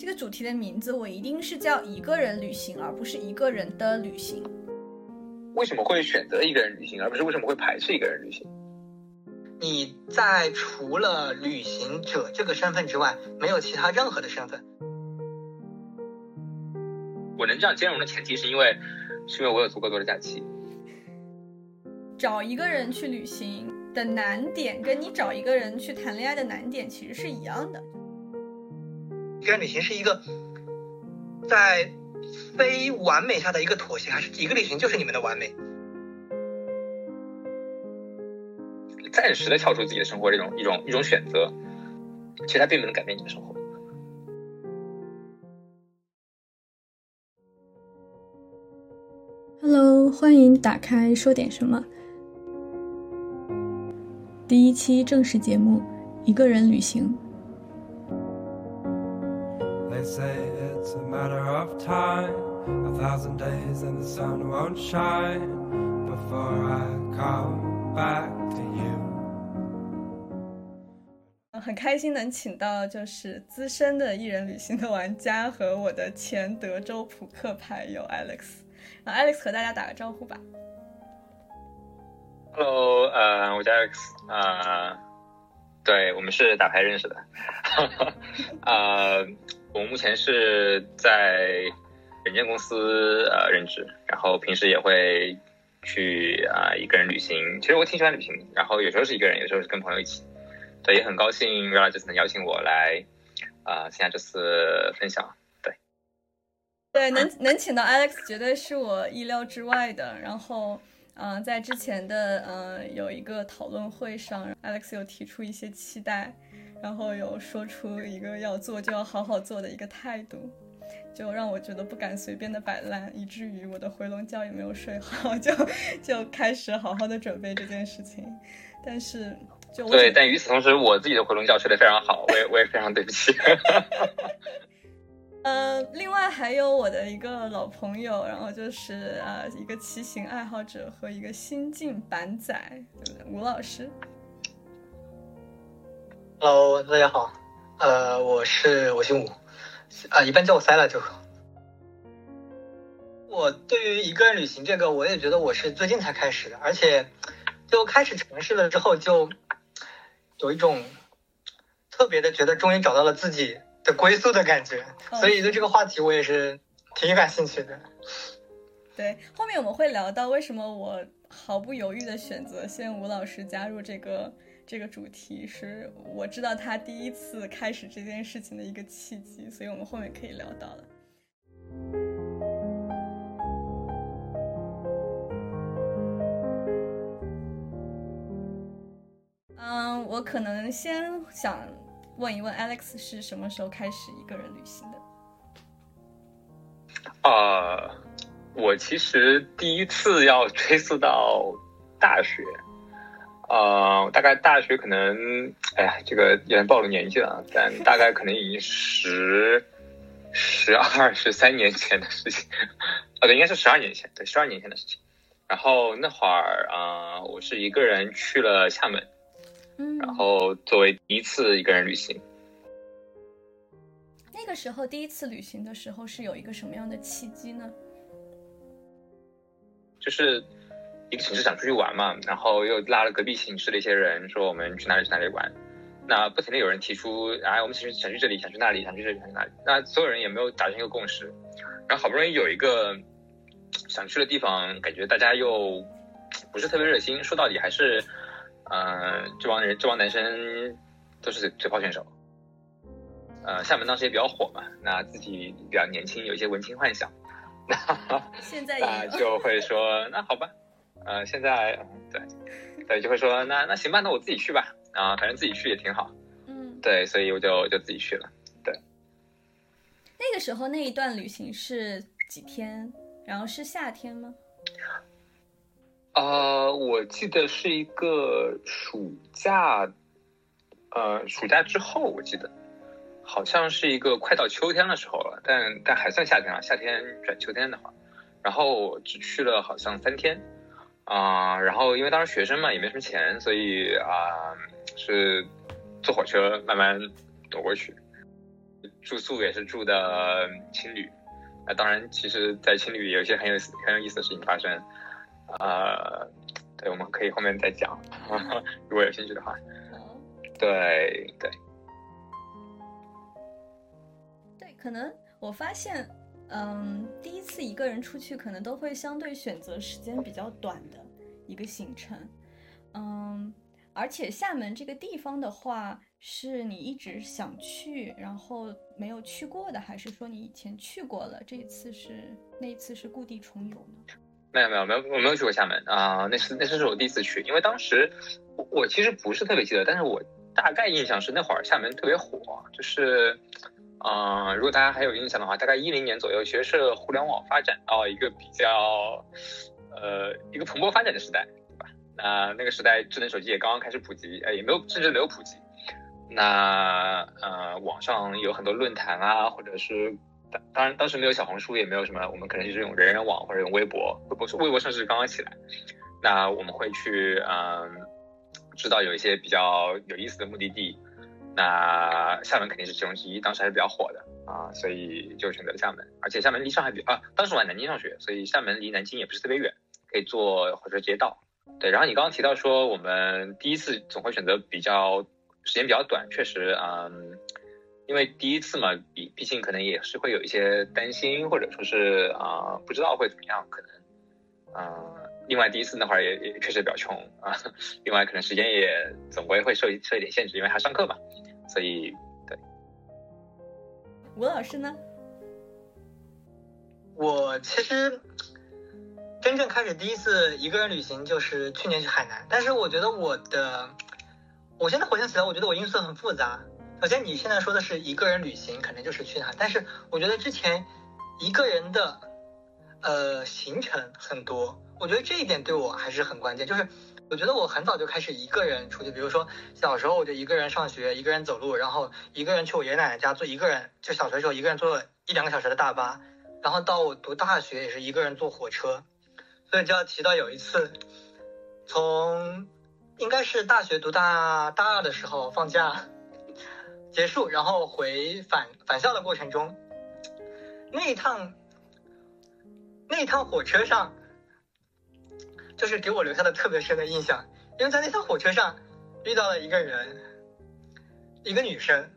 这个主题的名字我一定是叫一个人旅行，而不是一个人的旅行。为什么会选择一个人旅行，而不是为什么会排斥一个人旅行？你在除了旅行者这个身份之外，没有其他任何的身份。我能这样兼容的前提是因为，是因为我有足够多的假期。找一个人去旅行的难点，跟你找一个人去谈恋爱的难点其实是一样的。一个人旅行是一个在非完美下的一个妥协，还是一个旅行就是你们的完美？暂时的跳出自己的生活，这种一种一种选择，其实它并不能改变你的生活。Hello，欢迎打开说点什么。第一期正式节目，一个人旅行。They say it's a matter of time, a thousand days and the sun won't shine before I come back to you. 很开心能请到就是资深的艺人旅行的玩家和我的前德州扑克牌友 Alex。啊，Alex 和大家打个招呼吧。Hello，呃，我叫 Alex，啊，对我们是打牌认识的，啊，我目前是在软件公司呃任职，然后平时也会去啊一个人旅行。其实我挺喜欢旅行，然后有时候是一个人，有时候是跟朋友一起。对，也很高兴 r a 这次能邀请我来啊参加这次分享。对，能能请到 Alex 绝对是我意料之外的。然后，嗯，在之前的嗯有一个讨论会上，Alex 有提出一些期待，然后有说出一个要做就要好好做的一个态度，就让我觉得不敢随便的摆烂，以至于我的回笼觉也没有睡好，就就开始好好的准备这件事情。但是，就对，但与此同时，我自己的回笼觉睡得非常好，我也我也非常对不起。呃，另外还有我的一个老朋友，然后就是呃，一个骑行爱好者和一个新晋板仔，对不对？吴老师。Hello，大家好，呃，我是我姓吴，啊，一般叫我塞了就。我对于一个人旅行这个，我也觉得我是最近才开始的，而且就开始尝试了之后，就有一种特别的觉得，终于找到了自己。的归宿的感觉，所以对这个话题我也是挺感兴趣的。对，后面我们会聊到为什么我毫不犹豫的选择先吴老师加入这个这个主题，是我知道他第一次开始这件事情的一个契机，所以我们后面可以聊到了。嗯，我可能先想。问一问 Alex 是什么时候开始一个人旅行的？啊，我其实第一次要追溯到大学，啊，大概大学可能，哎呀，这个有点暴露年纪了，但大概可能已经十、十二、十三年前的事情，啊，对，应该是十二年前，对，十二年前的事情。然后那会儿啊，我是一个人去了厦门。然后作为第一次一个人旅行，那个时候第一次旅行的时候是有一个什么样的契机呢？就是一个寝室想出去玩嘛，然后又拉了隔壁寝室的一些人说我们去哪里去哪里玩，那不停的有人提出，哎，我们寝室想去这里，想去那里，想去这里，想去那里，那所有人也没有达成一个共识，然后好不容易有一个想去的地方，感觉大家又不是特别热心，说到底还是。嗯，这帮人，这帮男生都是嘴嘴炮选手。呃，厦门当时也比较火嘛，那自己比较年轻，有一些文青幻想，那现在那就会说，那好吧，呃，现在对对，就会说，那那行吧，那我自己去吧，啊，反正自己去也挺好。嗯，对，所以我就就自己去了。对，那个时候那一段旅行是几天？然后是夏天吗？呃，我记得是一个暑假，呃，暑假之后，我记得好像是一个快到秋天的时候了，但但还算夏天啊，夏天转秋天的话，然后只去了好像三天，啊，然后因为当时学生嘛，也没什么钱，所以啊，是坐火车慢慢走过去。住宿也是住的青旅。那当然，其实，在青旅有一些很有很有意思的事情发生。啊，对，我们可以后面再讲，如果有兴趣的话。对对。对，可能我发现，嗯，第一次一个人出去，可能都会相对选择时间比较短的一个行程。嗯，而且厦门这个地方的话，是你一直想去，然后没有去过的，还是说你以前去过了，这一次是那一次是故地重游呢？没有没有没有，我没有去过厦门啊，那是那次是我第一次去，因为当时我我其实不是特别记得，但是我大概印象是那会儿厦门特别火，就是，嗯，如果大家还有印象的话，大概一零年左右，其实是互联网发展到一个比较，呃，一个蓬勃发展的时代。对吧那那个时代，智能手机也刚刚开始普及，呃，也没有，甚至没有普及。那呃，网上有很多论坛啊，或者是当当然当时没有小红书，也没有什么，我们可能就是用人人网或者用微博，微博微博甚至刚刚起来。那我们会去嗯，知道有一些比较有意思的目的地。那厦门肯定是其中之一，当时还是比较火的啊，所以就选择了厦门。而且厦门离上海比啊，当时我在南京上学，所以厦门离南京也不是特别远，可以坐火车直接到。对，然后你刚刚提到说我们第一次总会选择比较时间比较短，确实，嗯，因为第一次嘛，毕毕竟可能也是会有一些担心，或者说是啊不知道会怎么样，可能，嗯，另外第一次那会儿也也确实比较穷啊，另外可能时间也总归会受受一点限制，因为还上课嘛，所以对。吴老师呢？我其实。真正开始第一次一个人旅行就是去年去海南，但是我觉得我的，我现在回想起来，我觉得我因素很复杂。首先你现在说的是一个人旅行，可能就是去海，但是我觉得之前一个人的呃行程很多，我觉得这一点对我还是很关键。就是我觉得我很早就开始一个人出去，比如说小时候我就一个人上学，一个人走路，然后一个人去我爷爷奶奶家坐一个人，就小学时候一个人坐一两个小时的大巴，然后到我读大学也是一个人坐火车。所以就要提到有一次，从应该是大学读大大二的时候放假结束，然后回返返校的过程中，那一趟那一趟火车上，就是给我留下了特别深的印象，因为在那趟火车上遇到了一个人，一个女生，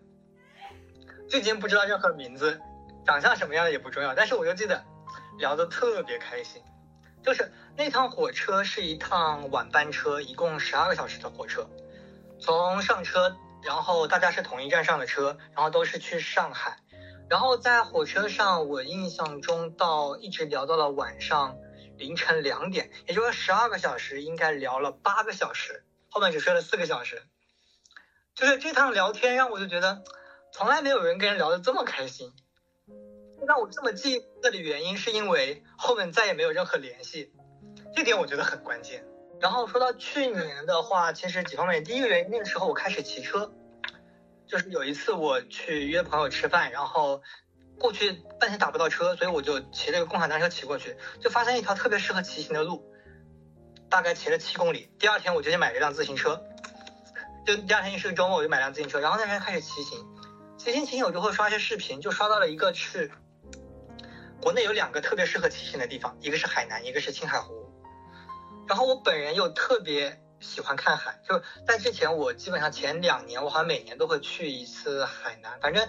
至今不知道任何名字，长相什么样的也不重要，但是我就记得聊得特别开心。就是那趟火车是一趟晚班车，一共十二个小时的火车。从上车，然后大家是同一站上的车，然后都是去上海。然后在火车上，我印象中到一直聊到了晚上凌晨两点，也就是说十二个小时应该聊了八个小时，后面只睡了四个小时。就是这趟聊天让我就觉得，从来没有人跟人聊得这么开心。让我这么记得的原因，是因为后面再也没有任何联系，这点我觉得很关键。然后说到去年的话，其实几方面，第一个原因，那个时候我开始骑车，就是有一次我去约朋友吃饭，然后过去半天打不到车，所以我就骑这个共享单车骑过去，就发现一条特别适合骑行的路，大概骑了七公里。第二天我就去买了一辆自行车，就第二天是个周末，我就买辆自行车，然后那天开始骑行，骑行骑行我就会刷一些视频，就刷到了一个是。国内有两个特别适合骑行的地方，一个是海南，一个是青海湖。然后我本人又特别喜欢看海，就在之前我基本上前两年我好像每年都会去一次海南。反正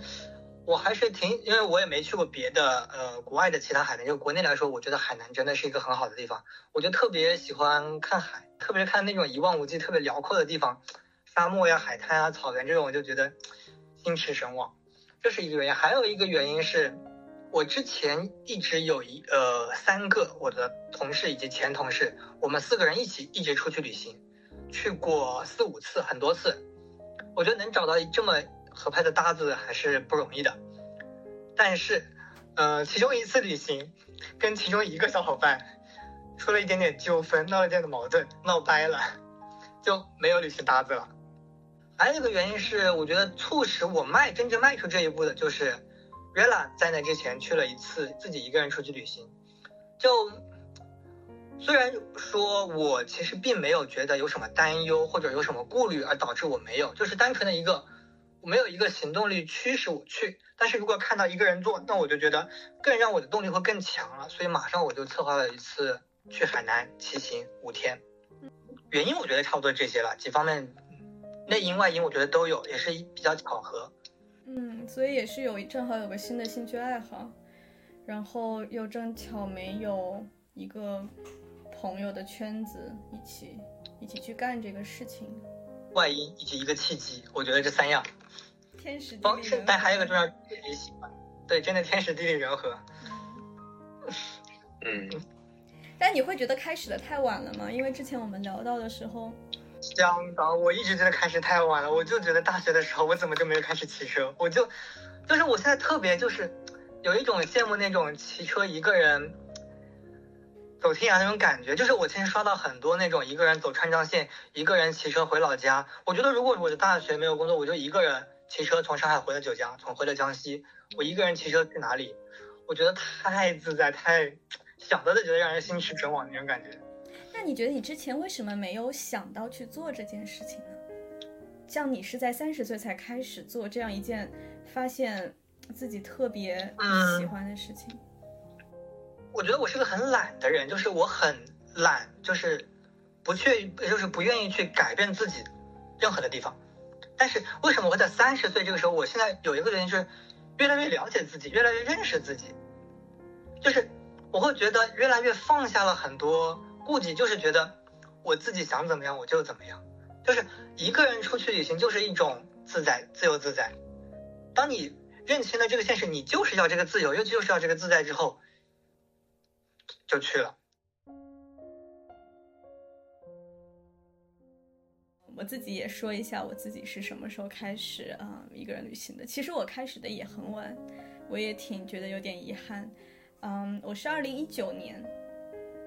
我还是挺，因为我也没去过别的呃国外的其他海南，就国内来说，我觉得海南真的是一个很好的地方。我就特别喜欢看海，特别看那种一望无际、特别辽阔的地方，沙漠呀、海滩啊、草原这种，我就觉得心驰神往。这是一个原因，还有一个原因是。我之前一直有一呃三个我的同事以及前同事，我们四个人一起一直出去旅行，去过四五次，很多次。我觉得能找到这么合拍的搭子还是不容易的。但是，呃，其中一次旅行，跟其中一个小伙伴出了一点点纠纷，闹了点的矛盾，闹掰了，就没有旅行搭子了。还有一个原因是，我觉得促使我迈真正迈出这一步的就是。Rella 在那之前去了一次自己一个人出去旅行，就虽然说我其实并没有觉得有什么担忧或者有什么顾虑而导致我没有，就是单纯的一个我没有一个行动力驱使我去。但是如果看到一个人做，那我就觉得更让我的动力会更强了。所以马上我就策划了一次去海南骑行五天。原因我觉得差不多这些了，几方面内因外因我觉得都有，也是比较巧合。嗯，所以也是有正好有个新的兴趣爱好，然后又正巧没有一个朋友的圈子一起一起去干这个事情。外因以及一个契机，我觉得这三样。天时地利人和。但还有一个重要，自己喜欢。对，真的天时地利人和。嗯，但你会觉得开始的太晚了吗？因为之前我们聊到的时候，相当，我一直觉得开始太晚了。我就觉得大学的时候，我怎么就没有开始骑车？我就，就是我现在特别就是有一种羡慕那种骑车一个人走天涯那种感觉。就是我之前刷到很多那种一个人走川藏线，一个人骑车回老家。我觉得如果我的大学没有工作，我就一个人骑车从上海回了九江，从回了江西，我一个人骑车去哪里？我觉得太自在，太想到就觉得让人心驰神往那种感觉。那你觉得你之前为什么没有想到去做这件事情呢？像你是在三十岁才开始做这样一件发现自己特别喜欢的事情。我觉得我是个很懒的人，就是我很懒，就是不去，就是不愿意去改变自己任何的地方。但是为什么会在三十岁这个时候？我现在有一个原因就是越来越了解自己，越来越认识自己，就是我会觉得越来越放下了很多顾忌，就是觉得我自己想怎么样我就怎么样，就是一个人出去旅行就是一种自在、自由自在。当你认清了这个现实，你就是要这个自由，又就是要这个自在之后，就去了。我自己也说一下我自己是什么时候开始啊、一个人旅行的。其实我开始的也很晚，我也挺觉得有点遗憾。嗯，我是二零一九年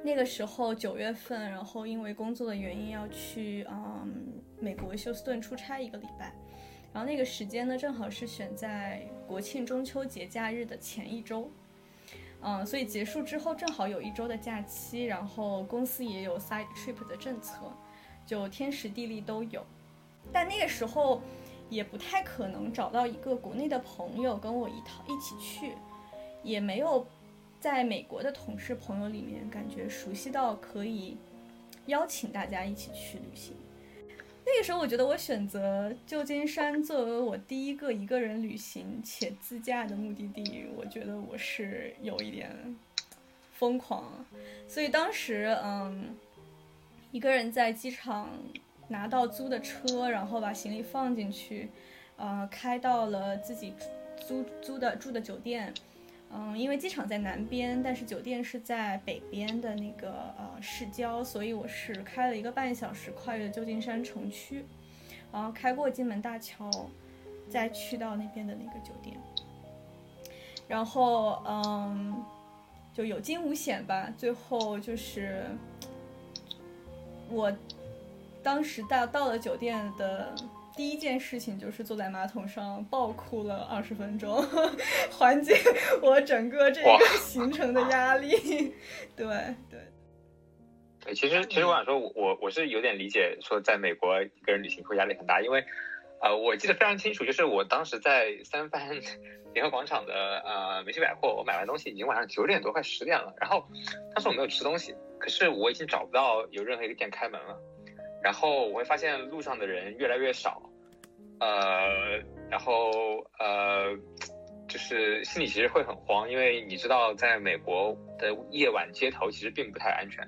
那个时候九月份，然后因为工作的原因要去嗯美国休斯顿出差一个礼拜，然后那个时间呢正好是选在国庆中秋节假日的前一周。嗯，所以结束之后正好有一周的假期，然后公司也有 side trip 的政策，就天时地利都有。但那个时候也不太可能找到一个国内的朋友跟我一套一起去，也没有在美国的同事朋友里面感觉熟悉到可以邀请大家一起去旅行。那个时候，我觉得我选择旧金山作为我第一个一个人旅行且自驾的目的地，我觉得我是有一点疯狂，所以当时嗯，一个人在机场拿到租的车，然后把行李放进去，呃，开到了自己租租的住的酒店。嗯，因为机场在南边，但是酒店是在北边的那个呃市郊，所以我是开了一个半小时跨越旧金山城区，然后开过金门大桥，再去到那边的那个酒店，然后嗯，就有惊无险吧。最后就是我当时到到了酒店的。第一件事情就是坐在马桶上暴哭了二十分钟，缓解我整个这个行程的压力。对对对，其实其实我想说，我我我是有点理解说在美国一个人旅行会压力很大，因为呃，我记得非常清楚，就是我当时在三藩联合广场的呃梅西百货，我买完东西已经晚上九点多快十点了，然后当时我没有吃东西，可是我已经找不到有任何一个店开门了。然后我会发现路上的人越来越少，呃，然后呃，就是心里其实会很慌，因为你知道，在美国的夜晚街头其实并不太安全。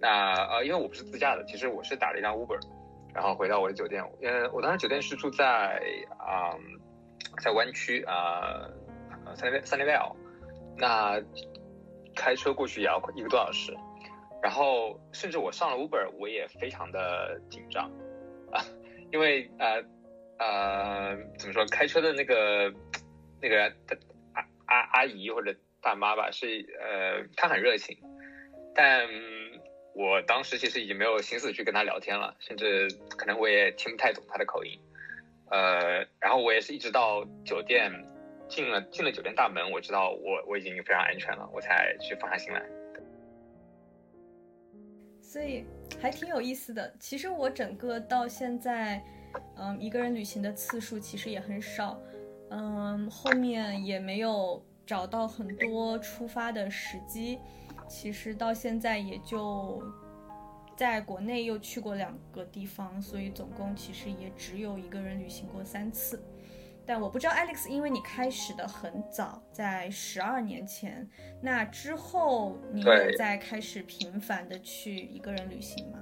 那呃，因为我不是自驾的，其实我是打了一辆 Uber，然后回到我的酒店。呃，我当时酒店是住在啊、在湾区啊，三三三 l 那开车过去也要一个多小时。然后，甚至我上了 Uber，我也非常的紧张啊，因为呃呃，怎么说，开车的那个那个阿阿阿姨或者大妈吧，是呃，她很热情，但我当时其实已经没有心思去跟她聊天了，甚至可能我也听不太懂她的口音，呃，然后我也是一直到酒店进了进了酒店大门，我知道我我已经非常安全了，我才去放下心来。所以还挺有意思的。其实我整个到现在嗯，一个人旅行的次数其实也很少，嗯，后面也没有找到很多出发的时机，其实到现在也就在国内又去过两个地方，所以总共其实也只有一个人旅行过三次。但我不知道 Alex，因为你开始的很早，在十二年前，那之后你有在开始频繁的去一个人旅行吗？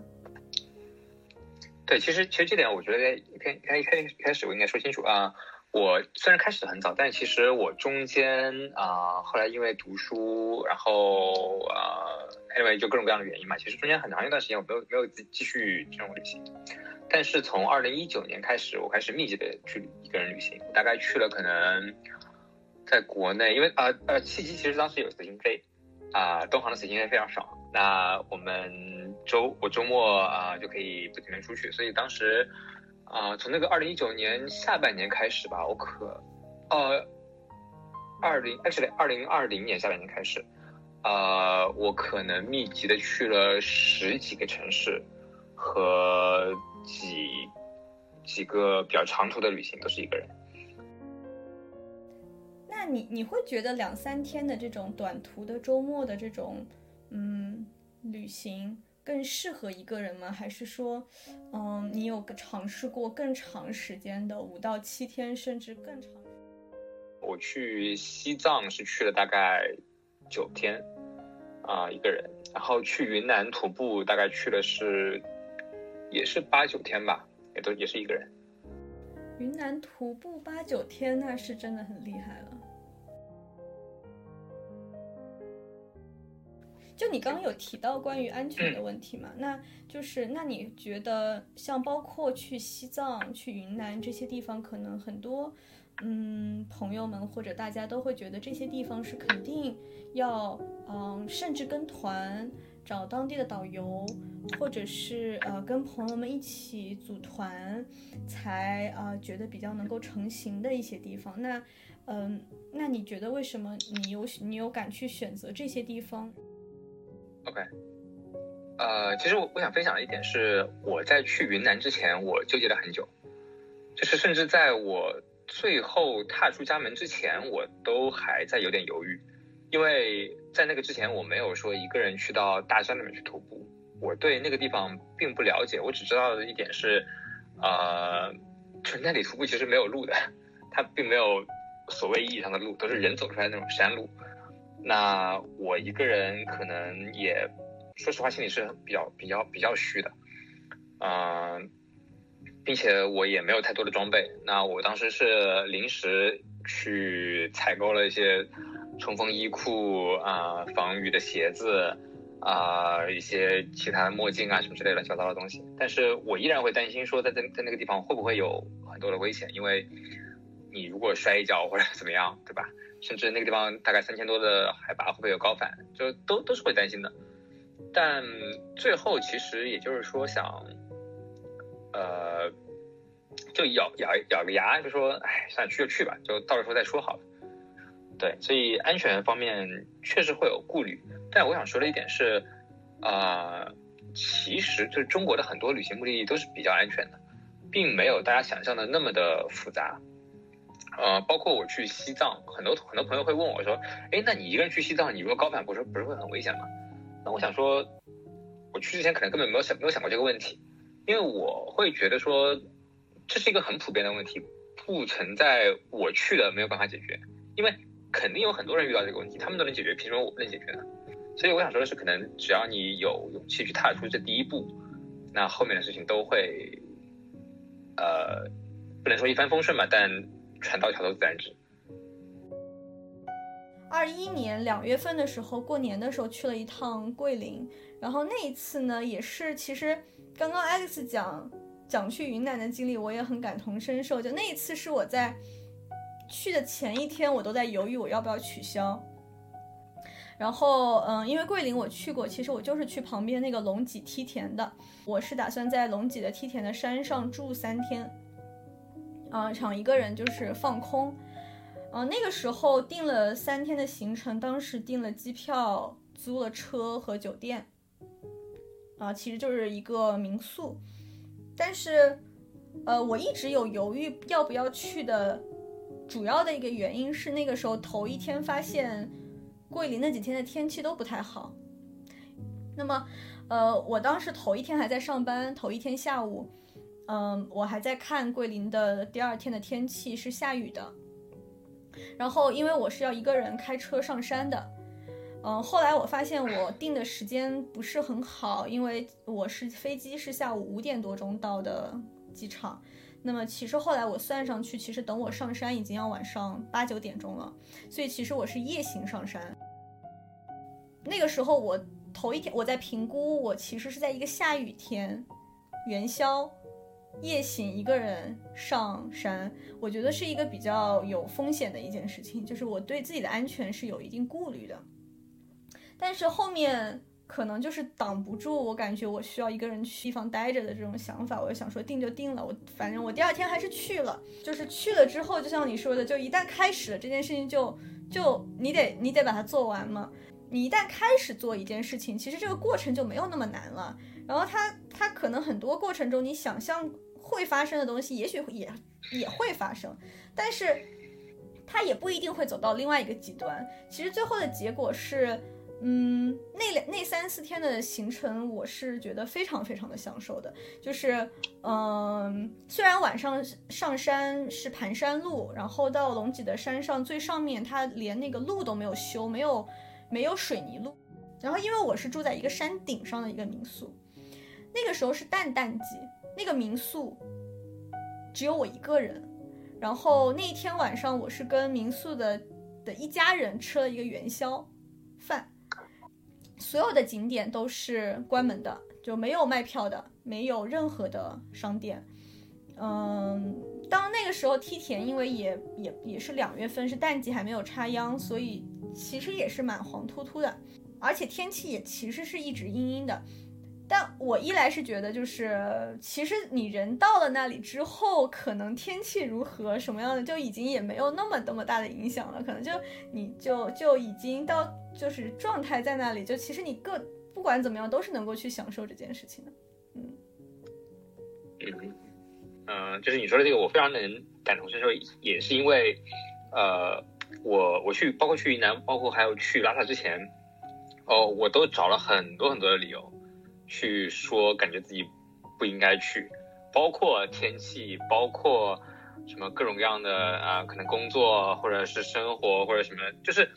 对，其实其实这点我觉得一开一开一开开始我应该说清楚啊。我虽然开始的很早，但其实我中间啊，后来因为读书，然后啊，anyway 就各种各样的原因嘛，其实中间很长一段时间我没有没有继继续这种旅行。但是从二零一九年开始，我开始密集的去一个人旅行，大概去了可能在国内，因为啊呃契机其实当时有随心飞，啊东航的随心飞非常少，那我们周我周末啊就可以不停的出去，所以当时啊从那个二零一九年下半年开始吧，我可呃二零 actually 二零二零年下半年开始，呃我可能密集的去了十几个城市和。几几个比较长途的旅行都是一个人。那你你会觉得两三天的这种短途的周末的这种嗯旅行更适合一个人吗？还是说嗯你有个尝试过更长时间的五到七天甚至更长？我去西藏是去了大概九天啊一个人，然后去云南徒步大概去的是。也是八九天吧，也都也是一个人。云南徒步八九天，那是真的很厉害了。就你刚刚有提到关于安全的问题嘛？那就是那你觉得像包括去西藏、去云南这些地方，可能很多嗯朋友们或者大家都会觉得这些地方是肯定要嗯，甚至跟团。找当地的导游，或者是呃跟朋友们一起组团，才啊觉得比较能够成型的一些地方。那嗯，那你觉得为什么你有你有敢去选择这些地方？OK，呃，其实我我想分享的一点是，我在去云南之前，我纠结了很久，就是甚至在我最后踏出家门之前，我都还在有点犹豫。因为在那个之前，我没有说一个人去到大山里面去徒步，我对那个地方并不了解。我只知道的一点是，呃，就是那里徒步其实没有路的，它并没有所谓意义上的路，都是人走出来那种山路。那我一个人可能也，说实话，心里是比较比较比较虚的，嗯，并且我也没有太多的装备。那我当时是临时去采购了一些。冲锋衣裤啊，防雨的鞋子啊，一些其他的墨镜啊，什么之类乱七八糟的东西。但是我依然会担心说，在在在那个地方会不会有很多的危险？因为你如果摔一跤或者怎么样，对吧？甚至那个地方大概三千多的海拔会不会有高反？就都都是会担心的。但最后其实也就是说想，呃，就咬咬咬个牙，就说，哎，算，去就去吧，就到时候再说好了。对，所以安全方面确实会有顾虑，但我想说的一点是，啊，其实就是中国的很多旅行目的地都是比较安全的，并没有大家想象的那么的复杂。呃，包括我去西藏，很多很多朋友会问我说，哎，那你一个人去西藏，你如果高反，不是不是会很危险吗？那我想说，我去之前可能根本没有想没有想过这个问题，因为我会觉得说，这是一个很普遍的问题，不存在我去了没有办法解决，因为。肯定有很多人遇到这个问题，他们都能解决，凭什么我不能解决呢？所以我想说的是，可能只要你有勇气去踏出这第一步，那后面的事情都会，呃，不能说一帆风顺吧，但船到桥头自然直。二一年两月份的时候，过年的时候去了一趟桂林，然后那一次呢，也是其实刚刚 Alex 讲讲去云南的经历，我也很感同身受。就那一次是我在。去的前一天，我都在犹豫我要不要取消。然后，嗯，因为桂林我去过，其实我就是去旁边那个龙脊梯田的。我是打算在龙脊的梯田的山上住三天，啊，想一个人就是放空。嗯，那个时候订了三天的行程，当时订了机票、租了车和酒店，啊，其实就是一个民宿。但是，呃，我一直有犹豫要不要去的，主要的一个原因是那个时候头一天发现桂林那几天的天气都不太好。那么，呃，我当时头一天还在上班，头一天下午，嗯，我还在看桂林的第二天的天气是下雨的。然后，因为我是要一个人开车上山的，嗯，后来我发现我定的时间不是很好，因为我是飞机是下午五点多钟到的机场，那么其实后来我算上去，其实等我上山已经要晚上八九点钟了，所以其实我是夜行上山。那个时候我头一天我在评估，我其实是在一个下雨天，元宵。夜行一个人上山，我觉得是一个比较有风险的一件事情，就是我对自己的安全是有一定顾虑的。但是后面可能就是挡不住，我感觉我需要一个人去地方待着的这种想法，我就想说定就定了。我反正我第二天还是去了，就是去了之后，就像你说的，就一旦开始了这件事情，就就你得你得把它做完嘛。你一旦开始做一件事情，其实这个过程就没有那么难了。然后它它可能很多过程中你想象会发生的东西，也许也也会发生，但是它也不一定会走到另外一个极端。其实最后的结果是，嗯，那两那三四天的行程，我是觉得非常非常的享受的。就是，嗯，虽然晚上上山是盘山路，然后到龙脊的山上最上面，它连那个路都没有修，没有没有水泥路。然后因为我是住在一个山顶上的一个民宿。那个时候是淡淡季，那个民宿只有我一个人。然后那一天晚上，我是跟民宿的的一家人吃了一个元宵。所有的景点都是关门的，就没有卖票的，没有任何的商店。嗯，当那个时候梯田，因为也也也是两月份，是淡季，还没有插秧，所以其实也是蛮黄秃秃的，而且天气也其实是一直阴阴的。但我一来是觉得，就是其实你人到了那里之后，可能天气如何什么样的，就已经也没有那么那么大的影响了。可能就你就就已经到就是状态在那里，就其实你各不管怎么样都是能够去享受这件事情的。嗯嗯嗯，就是你说的这个，我非常能感同身受，也是因为呃，我我去包括去云南，包括还有去拉萨之前，哦，我都找了很多很多的理由。去说感觉自己不应该去，包括天气，包括什么各种各样的啊，可能工作或者是生活或者什么，就是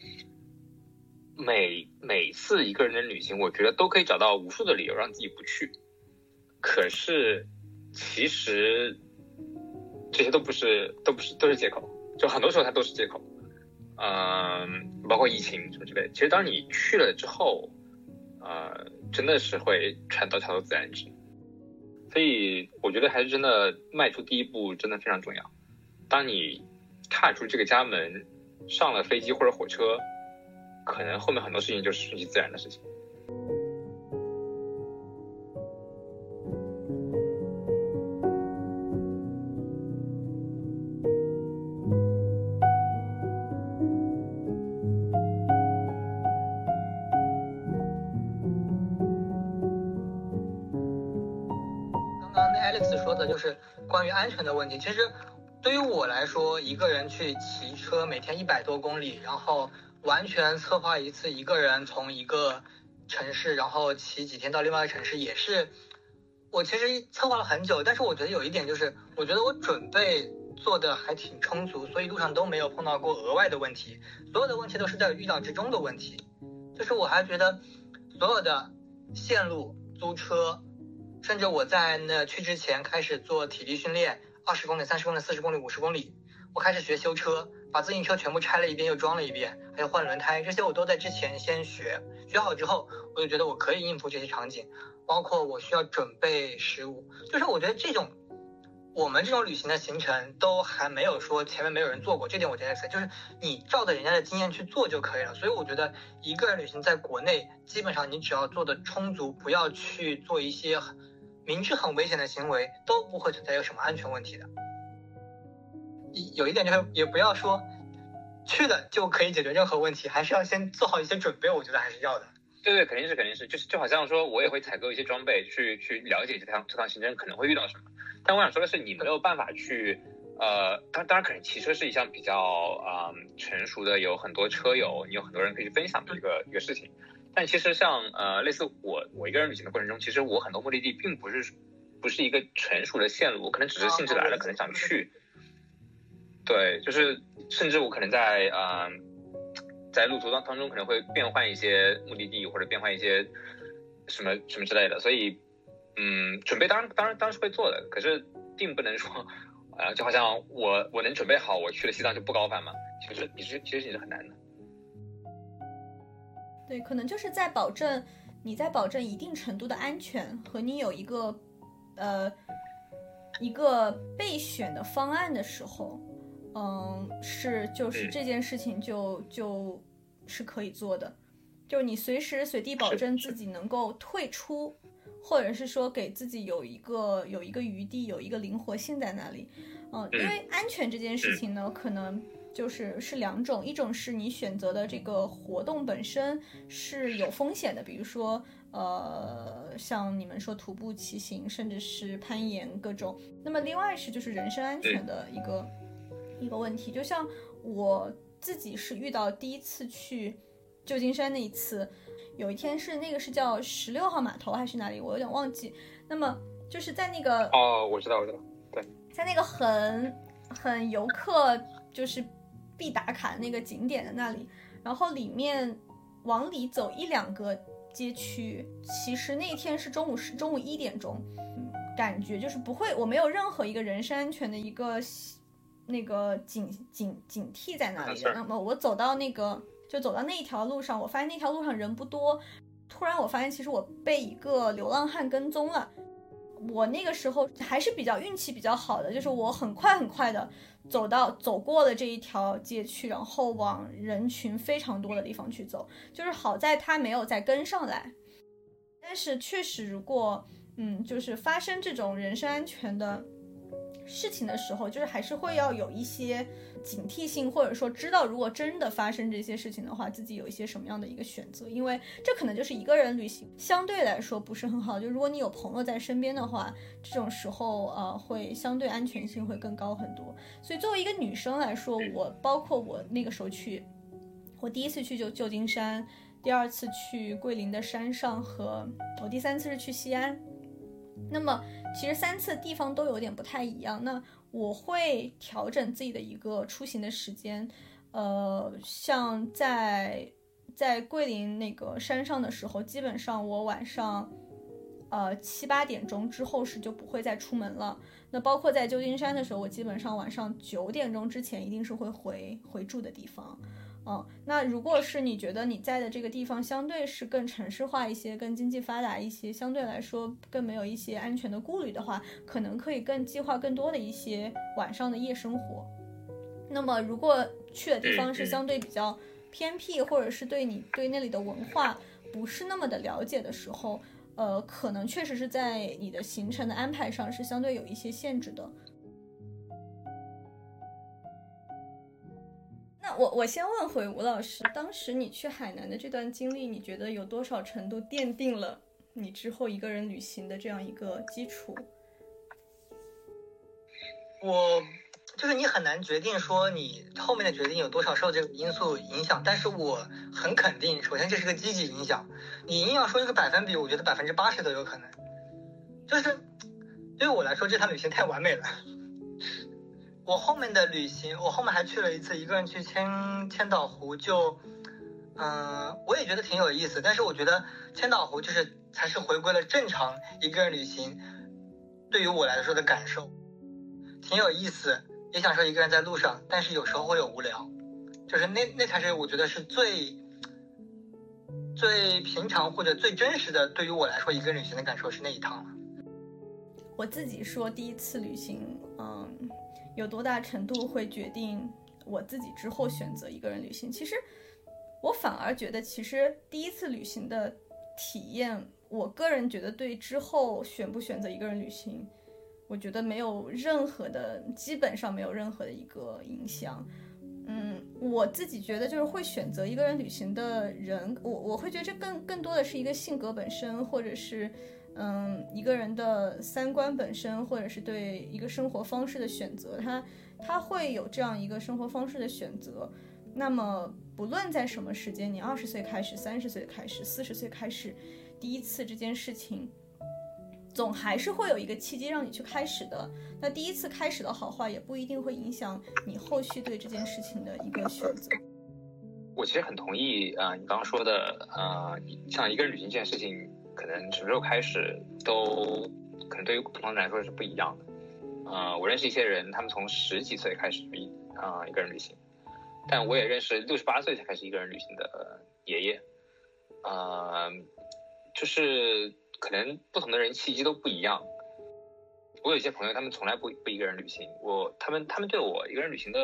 每每次一个人的旅行，我觉得都可以找到无数的理由让自己不去。可是其实这些都不是，都不是，都是借口。就很多时候它都是借口。嗯，包括疫情什么之类。其实当你去了之后，呃。真的是会船到桥头自然直，所以我觉得还是真的迈出第一步真的非常重要。当你踏出这个家门，上了飞机或者火车，可能后面很多事情就是顺其自然的事情。就是关于安全的问题。其实对于我来说，一个人去骑车，每天一百多公里，然后完全策划一次一个人从一个城市，然后骑几天到另外一个城市，也是我其实策划了很久。但是我觉得有一点就是，我觉得我准备做的还挺充足，所以路上都没有碰到过额外的问题。所有的问题都是在预料之中的问题。就是我还觉得所有的线路租车。甚至我在那去之前开始做体力训练，二十公里、三十公里、四十公里、五十公里，我开始学修车，把自行车全部拆了一遍又装了一遍，还有换轮胎，这些我都在之前先学。学好之后，我就觉得我可以应付这些场景，包括我需要准备食物，就是我觉得这种我们这种旅行的行程都还没有说前面没有人做过，这点我觉得就是你照着人家的经验去做就可以了。所以我觉得一个人旅行在国内，基本上你只要做的充足，不要去做一些。明知很危险的行为都不会存在有什么安全问题的。有一点就是，也不要说去了就可以解决任何问题，还是要先做好一些准备。我觉得还是要的。对对，肯定是肯定是，就是就好像说我也会采购一些装备，去去了解这趟这趟行程可能会遇到什么。但我想说的是，你没有办法去，呃，当当然可能骑车是一项比较啊、成熟的，有很多车友，你有很多人可以去分享的一个一个事情。但其实像呃类似我我一个人旅行的过程中，其实我很多目的地并不是不是一个成熟的线路，我可能只是兴致来了，可能想去。对，就是甚至我可能在呃在路途当当中可能会变换一些目的地或者变换一些什么什么之类的，所以嗯，准备当然当然当然是会做的，可是并不能说呃就好像我我能准备好我去了西藏就不高反嘛，其实其实其实也是很难的。对，可能就是在保证你在保证一定程度的安全和你有一个呃一个备选的方案的时候，嗯，是就是嗯这件事情就就是可以做的，就是你随时随地保证自己能够退出，或者是说给自己有一个有一个余地，有一个灵活性在那里。嗯，因嗯为安全这件事情呢，可能就是是两种，一种是你选择的这个活动本身是有风险的，比如说呃，像你们说徒步、骑行，甚至是攀岩各种。那么另外是就是人身安全的一个一个问题，就像我自己是遇到第一次去旧金山那一次，有一天是那个是叫十六号码头还是哪里，我有点忘记。那么就是在那个哦，我知道我知道，对在那个很很游客就是必打卡的那个景点的那里，然后里面往里走一两个街区，其实那天是中午是中午一点钟，嗯感觉就是不会，我没有任何一个人身安全的一个那个警警警惕在那里的。那么我走到那个就走到那一条路上，我发现那条路上人不多，突然我发现其实我被一个流浪汉跟踪了。我那个时候还是比较运气比较好的，就是我很快很快的走到走过了这一条街区，然后往人群非常多的地方去走，就是好在他没有再跟上来。但是确实，如果嗯，就是发生这种人身安全的事情的时候，就是还是会要有一些警惕性，或者说知道如果真的发生这些事情的话，自己有一些什么样的一个选择，因为这可能就是一个人旅行相对来说不是很好。就如果你有朋友在身边的话，这种时候呃会相对安全性会更高很多。所以作为一个女生来说，我包括我那个时候去，我第一次去就旧金山，第二次去桂林的山上，和我第三次是去西安。那么其实三次地方都有点不太一样。那我会调整自己的一个出行的时间，呃，像在在桂林那个山上的时候，基本上我晚上呃七八点钟之后是就不会再出门了。那包括在旧金山的时候，我基本上晚上九点钟之前一定是会回回住的地方。嗯，那如果是你觉得你在的这个地方相对是更城市化一些、更经济发达一些，相对来说更没有一些安全的顾虑的话，可能可以更计划更多的一些晚上的夜生活。那么如果去的地方是相对比较偏僻，或者是对你对那里的文化不是那么的了解的时候，呃，可能确实是在你的行程的安排上是相对有一些限制的。那我我先问回吴老师，当时你去海南的这段经历，你觉得有多少程度奠定了你之后一个人旅行的这样一个基础？我就是你很难决定说你后面的决定有多少受这个因素影响，但是我很肯定，首先这是个积极影响。你硬要说一个百分比，我觉得百分之八十都有可能。就是对于我来说，这趟旅行太完美了。我后面的旅行，我后面还去了一次，一个人去千千岛湖，就，嗯、我也觉得挺有意思。但是我觉得千岛湖就是才是回归了正常一个人旅行，对于我来说的感受，挺有意思，也享受一个人在路上，但是有时候会有无聊，就是那那才是我觉得是最最平常或者最真实的，对于我来说一个人旅行的感受是那一趟。我自己说第一次旅行，嗯，有多大程度会决定我自己之后选择一个人旅行？其实我反而觉得，其实第一次旅行的体验，我个人觉得对之后选不选择一个人旅行，我觉得没有任何的，基本上没有任何的一个影响。嗯，我自己觉得就是会选择一个人旅行的人，我我会觉得这更更多的是一个性格本身，或者是嗯，一个人的三观本身，或者是对一个生活方式的选择，他他会有这样一个生活方式的选择。那么，不论在什么时间，你二十岁开始，三十岁开始，四十岁开始，第一次这件事情，总还是会有一个契机让你去开始的。那第一次开始的好坏，也不一定会影响你后续对这件事情的一个选择。我其实很同意啊，你刚刚说的，呃，像一个人旅行这件事情。可能什么时候开始都可能对于不同人来说是不一样的。呃，我认识一些人，他们从十几岁开始一啊一个人旅行，但我也认识六十八岁才开始一个人旅行的爷爷。呃，就是可能不同的人契机都不一样。我有一些朋友，他们从来不不一个人旅行，我他们他们对我一个人旅行的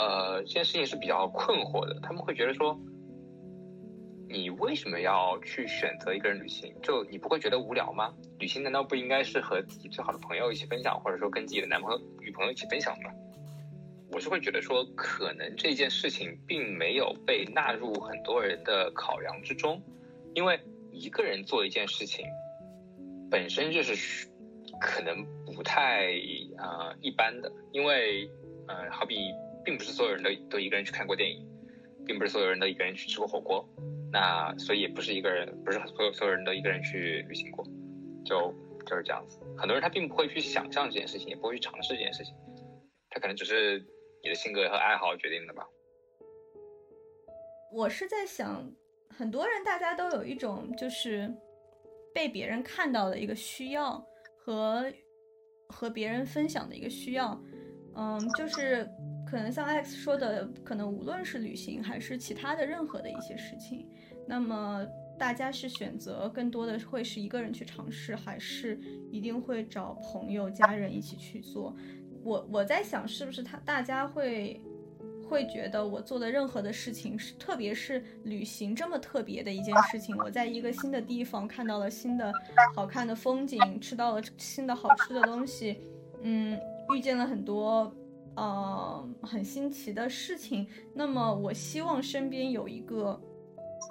呃这件事情是比较困惑的，他们会觉得说。你为什么要去选择一个人旅行？就你不会觉得无聊吗？旅行难道不应该是和自己最好的朋友一起分享，或者说跟自己的男朋友、女朋友一起分享吗？我是会觉得说，可能这件事情并没有被纳入很多人的考量之中，因为一个人做一件事情，本身就是可能不太啊一般的，因为呃，好比并不是所有人都都一个人去看过电影，并不是所有人都一个人去吃过火锅。那所以也不是一个人，不是所有所有人都一个人去旅行过，就就是这样子。很多人他并不会去想象这件事情，也不会去尝试这件事情，他可能只是你的性格和爱好决定的吧。我是在想，很多人大家都有一种就是被别人看到的一个需要和和别人分享的一个需要，嗯，就是。可能像 X 说的，可能无论是旅行还是其他的任何的一些事情，那么大家是选择更多的会是一个人去尝试，还是一定会找朋友、家人一起去做？我我在想，是不是他大家会会觉得我做的任何的事情，是特别是旅行这么特别的一件事情，我在一个新的地方看到了新的好看的风景，吃到了新的好吃的东西，嗯，遇见了很多。呃，很新奇的事情。那么，我希望身边有一个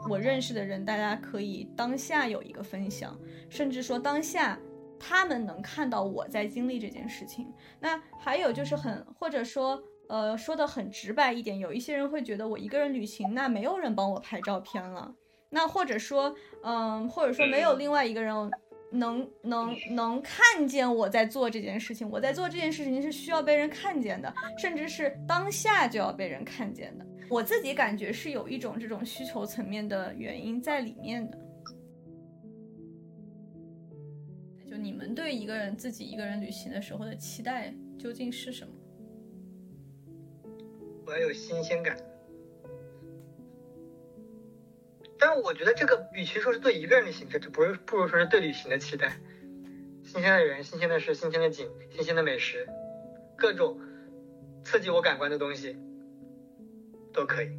我认识的人，大家可以当下有一个分享，甚至说当下他们能看到我在经历这件事情。那还有就是很，或者说，呃，说的很直白一点，有一些人会觉得我一个人旅行，那没有人帮我拍照片了。那或者说，嗯，或者说没有另外一个人。能能能看见我在做这件事情，我在做这件事情是需要被人看见的，甚至是当下就要被人看见的。我自己感觉是有一种这种需求层面的原因在里面的。就你们对一个人自己一个人旅行的时候的期待究竟是什么？我要有新鲜感。但我觉得这个与其说是对一个人旅行，这不是不如说是对旅行的期待。新鲜的人、新鲜的事、新鲜的景、新鲜的美食，各种刺激我感官的东西都可以。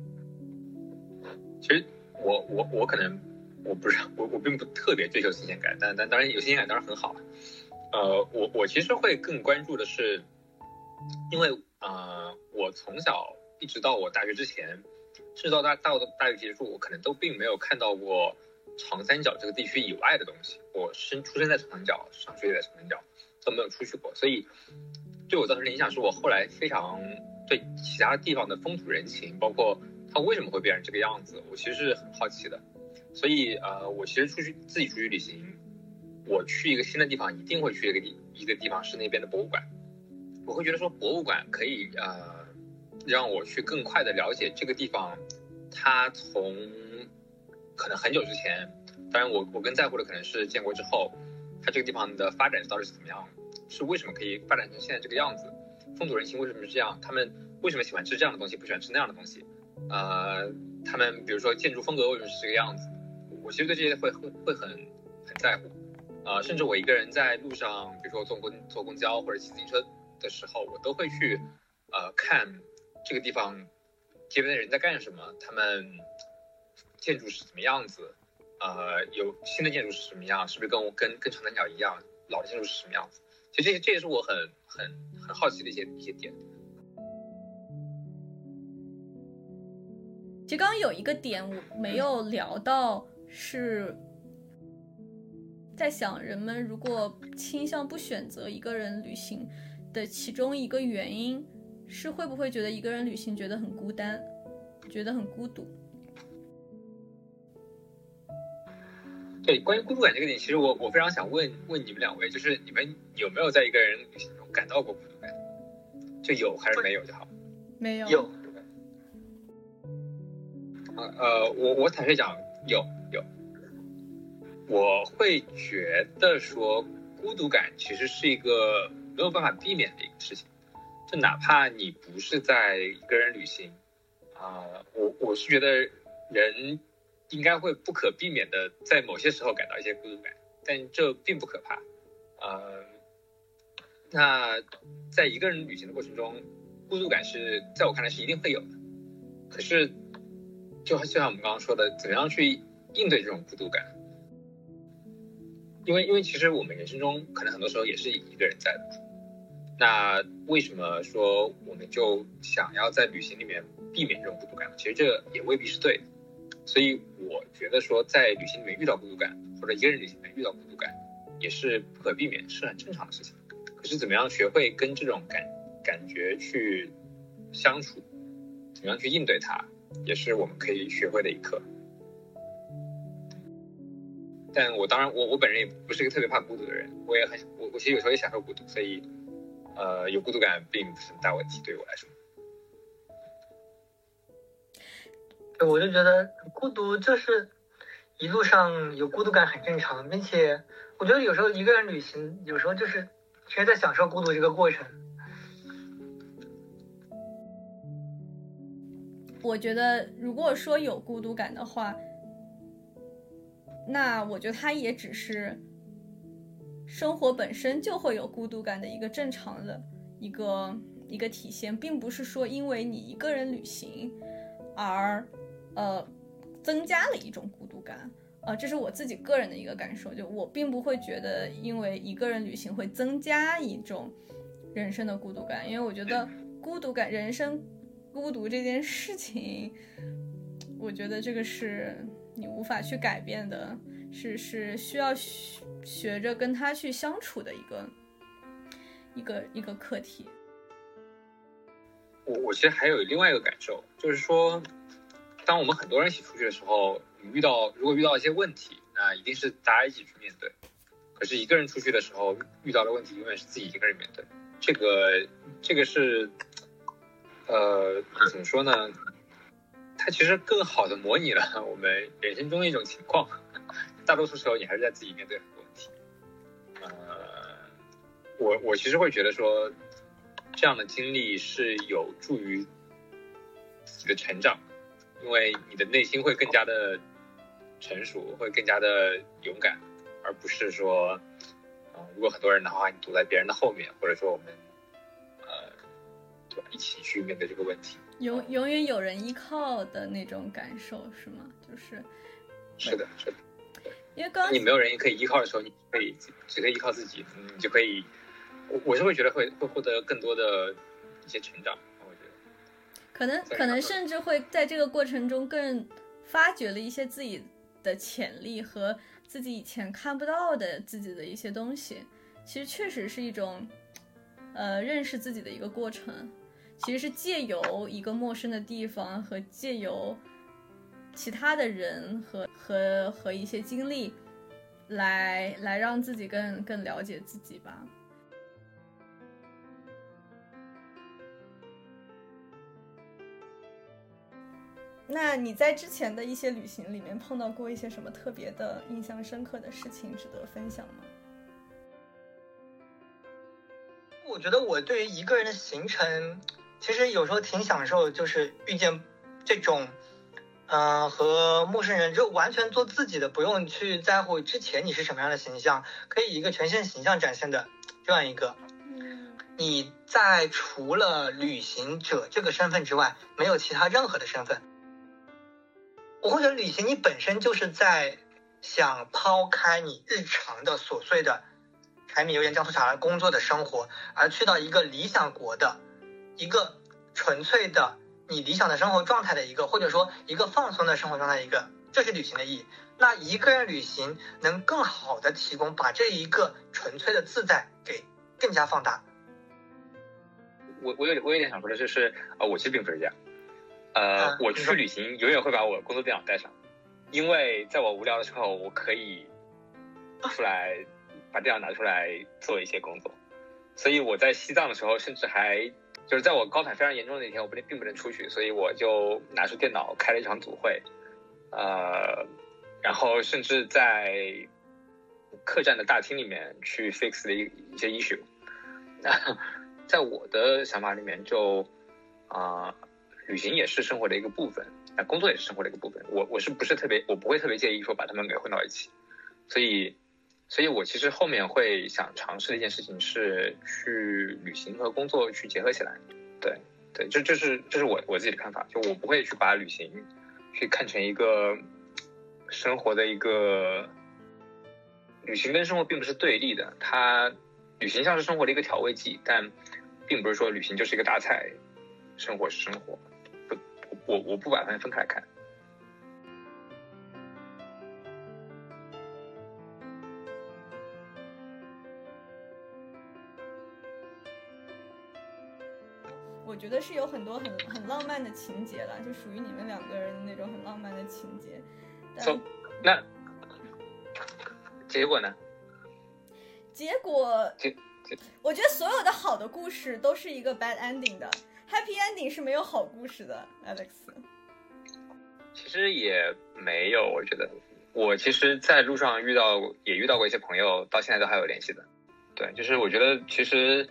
其实我我我可能我不是我我并不特别追求新鲜感，但但当然有新鲜感当然很好。呃，我我其实会更关注的是，因为啊，我从小一直到我大学之前。甚至到大到大学结束，我可能都并没有看到过长三角这个地区以外的东西。我生出生在长三角，上学也在长三角，都没有出去过，所以对我造成的影响是我后来非常对其他地方的风土人情，包括它为什么会变成这个样子，我其实是很好奇的。所以呃，我其实出去自己出去旅行，我去一个新的地方，一定会去一个地一个地方是那边的博物馆。我会觉得说博物馆可以呃。让我去更快的了解这个地方，它从可能很久之前，当然我我更在乎的可能是建国之后，它这个地方的发展到底是怎么样，是为什么可以发展成现在这个样子，风土人情为什么是这样，他们为什么喜欢吃这样的东西，不喜欢吃那样的东西，呃，他们比如说建筑风格为什么是这个样子，我其实对这些会会会很很在乎，呃，甚至我一个人在路上，比如说坐公坐公交或者骑自行车的时候，我都会去呃看。这个地方，街边的人在干什么？他们建筑是怎么样子？呃，有新的建筑是什么样？是不是跟我跟跟长三角一样？老的建筑是什么样子？其实这些这也是我很很很好奇的一些一些点。其实刚刚有一个点我没有聊到，是在想，人们如果倾向不选择一个人旅行的其中一个原因，是会不会觉得一个人旅行觉得很孤单，觉得很孤独？对，关于孤独感这个点，其实我我非常想问问你们两位，就是你们有没有在一个人旅行中感到过孤独感？就有还是没有就好？没有。有。呃，我我坦率讲，有有。我会觉得说，孤独感其实是一个没有办法避免的一个事情。就哪怕你不是在一个人旅行，啊，我我是觉得人。应该会不可避免的在某些时候感到一些孤独感，但这并不可怕。呃，那在一个人旅行的过程中，孤独感是在我看来是一定会有的。可是，就就像我们刚刚说的，怎样去应对这种孤独感？因为因为其实我们人生中可能很多时候也是一个人在的。那为什么说我们就想要在旅行里面避免这种孤独感呢？其实这也未必是对的。所以我觉得说，在旅行里面遇到孤独感，或者一个人旅行里面遇到孤独感，也是不可避免，是很正常的事情。可是怎么样学会跟这种感感觉去相处，怎么样去应对它，也是我们可以学会的一课。但我当然，我我本人也不是一个特别怕孤独的人，我也很我我其实有时候也享受孤独，所以呃有孤独感并不是很大问题对于我来说。我就觉得孤独就是一路上有孤独感很正常，并且我觉得有时候一个人旅行，有时候就是其实在享受孤独这个过程。我觉得如果说有孤独感的话，那我觉得他也只是生活本身就会有孤独感的一个正常的一个一个体现，并不是说因为你一个人旅行而。呃，增加了一种孤独感，呃，这是我自己个人的一个感受，就我并不会觉得因为一个人旅行会增加一种人生的孤独感，因为我觉得孤独感、人生孤独这件事情，我觉得这个是你无法去改变的，是是需要学学着跟他去相处的一个一个一个课题。我我其实还有另外一个感受，就是说。当我们很多人一起出去的时候，你遇到如果遇到一些问题，那一定是大家一起去面对。可是一个人出去的时候，遇到的问题永远是自己一个人面对。这个这个是，呃，怎么说呢？它其实更好的模拟了我们人生中的一种情况。大多数时候，你还是在自己面对很多问题。呃，我我其实会觉得说，这样的经历是有助于自己的成长。因为你的内心会更加的成熟，会更加的勇敢，而不是说，嗯，如果很多人的话，你躲在别人的后面，或者说我们，呃，对吧，一起去面对这个问题，永永远有人依靠的那种感受是吗？就是，是的，是的，因为刚你没有人可以依靠的时候，你可以只可以依靠自己，你就可以，我我是会觉得会会获得更多的一些成长。我觉得可能可能甚至会在这个过程中更发掘了一些自己的潜力和自己以前看不到的自己的一些东西，其实确实是一种，呃，认识自己的一个过程。其实是借由一个陌生的地方和借由其他的人和和和一些经历，来来让自己更更了解自己吧。那你在之前的一些旅行里面碰到过一些什么特别的、印象深刻的事情，值得分享吗？我觉得我对于一个人的行程，其实有时候挺享受，就是遇见这种，嗯，和陌生人就完全做自己的，不用去在乎之前你是什么样的形象，可以一个全新形象展现的这样一个。你在除了旅行者这个身份之外，没有其他任何的身份。我会觉得旅行，你本身就是在想抛开你日常的琐碎的柴米油盐酱醋茶来工作的生活，而去到一个理想国的一个纯粹的你理想的生活状态的一个，或者说一个放松的生活状态一个这这是旅行的意义。那一个人旅行能更好的提供，把这一个纯粹的自在给更加放大。我我有我有点想说的就是，呃，我其实并不是这样。呃，我去旅行永远会把我工作电脑带上，因为在我无聊的时候，我可以出来把电脑拿出来做一些工作。所以我在西藏的时候，甚至还就是在我高反非常严重的那天，我不能并不能出去，所以我就拿出电脑开了一场组会，呃，然后甚至在客栈的大厅里面去 fix 了一一些 issue。那 在我的想法里面，就啊，旅行也是生活的一个部分，那工作也是生活的一个部分。我我是不是特别，我不会特别介意说把他们给混到一起，所以。所以，我其实后面会想尝试的一件事情是去旅行和工作去结合起来。对，对，这这是这是我我自己的看法。就我不会去把旅行去看成一个生活的一个，旅行跟生活并不是对立的。它旅行像是生活的一个调味剂，但并不是说旅行就是一个大菜，生活是生活。不，我我不把它分开看。我觉得是有很多很很浪漫的情节了，就属于你们两个人的那种很浪漫的情节。但那结果呢？结果，我觉得所有的好的故事都是一个 bad ending 的，happy ending 是没有好故事的，Alex。其实也没有，我觉得我其实在路上遇到也遇到过一些朋友，到现在都还有联系的。对，就是我觉得其实。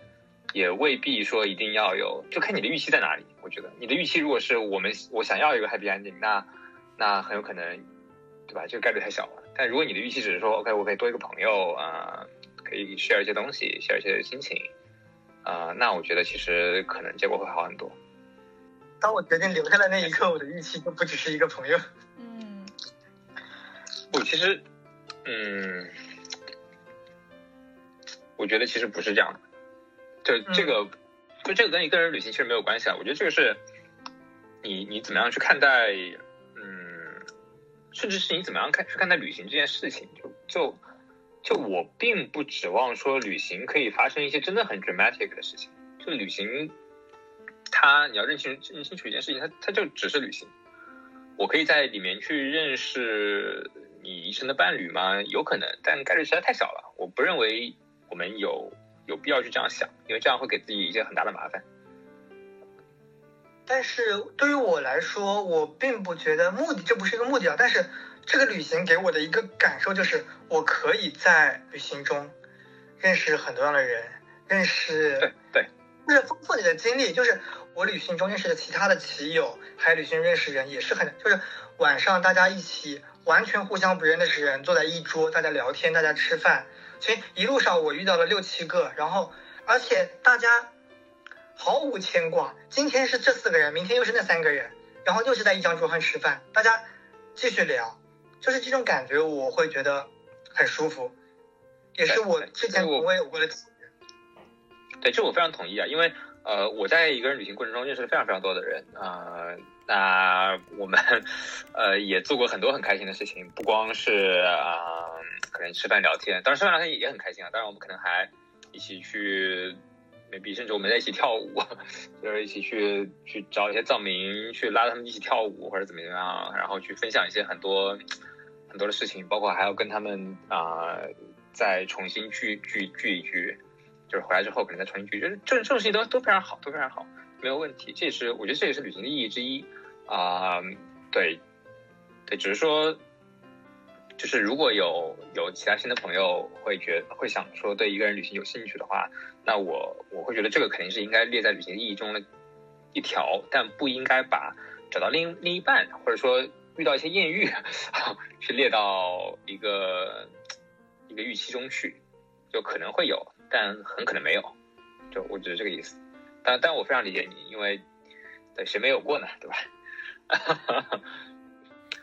也未必说一定要有，就看你的预期在哪里。我觉得你的预期如果是我们我想要一个 happy ending，那那很有可能，对吧？这个概率太小了。但如果你的预期只是说，OK，我可以多一个朋友啊，可以 share 一些东西，share 一些心情啊，那我觉得其实可能结果会好很多。当我决定留下的那一刻，我的预期就不只是一个朋友。嗯，我，其实，嗯，我觉得其实不是这样的。就这个，就这个跟你个人旅行其实没有关系啊。我觉得这个是，你你怎么样去看待，嗯，甚至是你怎么样看去看待旅行这件事情。就就就我并不指望说旅行可以发生一些真的很 dramatic 的事情。就旅行，它你要认清认清楚一件事情，它它就只是旅行。我可以在里面去认识你一生的伴侣吗？有可能，但概率实在太小了。我不认为我们有。有必要去这样想，因为这样会给自己一些很大的麻烦。但是对于我来说，我并不觉得目的这不是一个目的啊。但是这个旅行给我的一个感受就是，我可以在旅行中认识很多样的人，认识对对，就是丰富你的经历。就是我旅行中认识的其他的骑友，还有旅行认识人也是很，就是晚上大家一起完全互相不认识的人，坐在一桌，大家聊天，大家吃饭。其实一路上我遇到了六七个，然后而且大家毫无牵挂。今天是这四个人，明天又是那三个人，然后又是在一张桌上吃饭，大家继续聊，就是这种感觉，我会觉得很舒服，也是我之前从未有过的体验。对，这我非常同意啊，因为呃我在一个人旅行过程中认识了非常非常多的人啊，那我们 呃也做过很多很开心的事情，不光是啊。可能吃饭聊天，当然吃饭聊天也很开心啊。当然我们可能还一起去，maybe 甚至我们在一起跳舞，就是一起去去找一些藏民，去拉他们一起跳舞或者怎么怎么样，然后去分享一些很多很多的事情，包括还要跟他们啊再重新聚聚聚一聚，就是回来之后可能再重新聚，就是这这种事情都都非常好，都非常好，没有问题。这也是我觉得这也是旅行的意义之一啊。对，对，只是说。就是如果有有其他新的朋友会觉会想说对一个人旅行有兴趣的话，那我我会觉得这个肯定是应该列在旅行意义中的一条，但不应该把找到另另一半或者说遇到一些艳遇 去列到一个一个预期中去，就可能会有，但很可能没有，就我只是这个意思。但但我非常理解你，因为对谁没有过呢，对吧？哈哈哈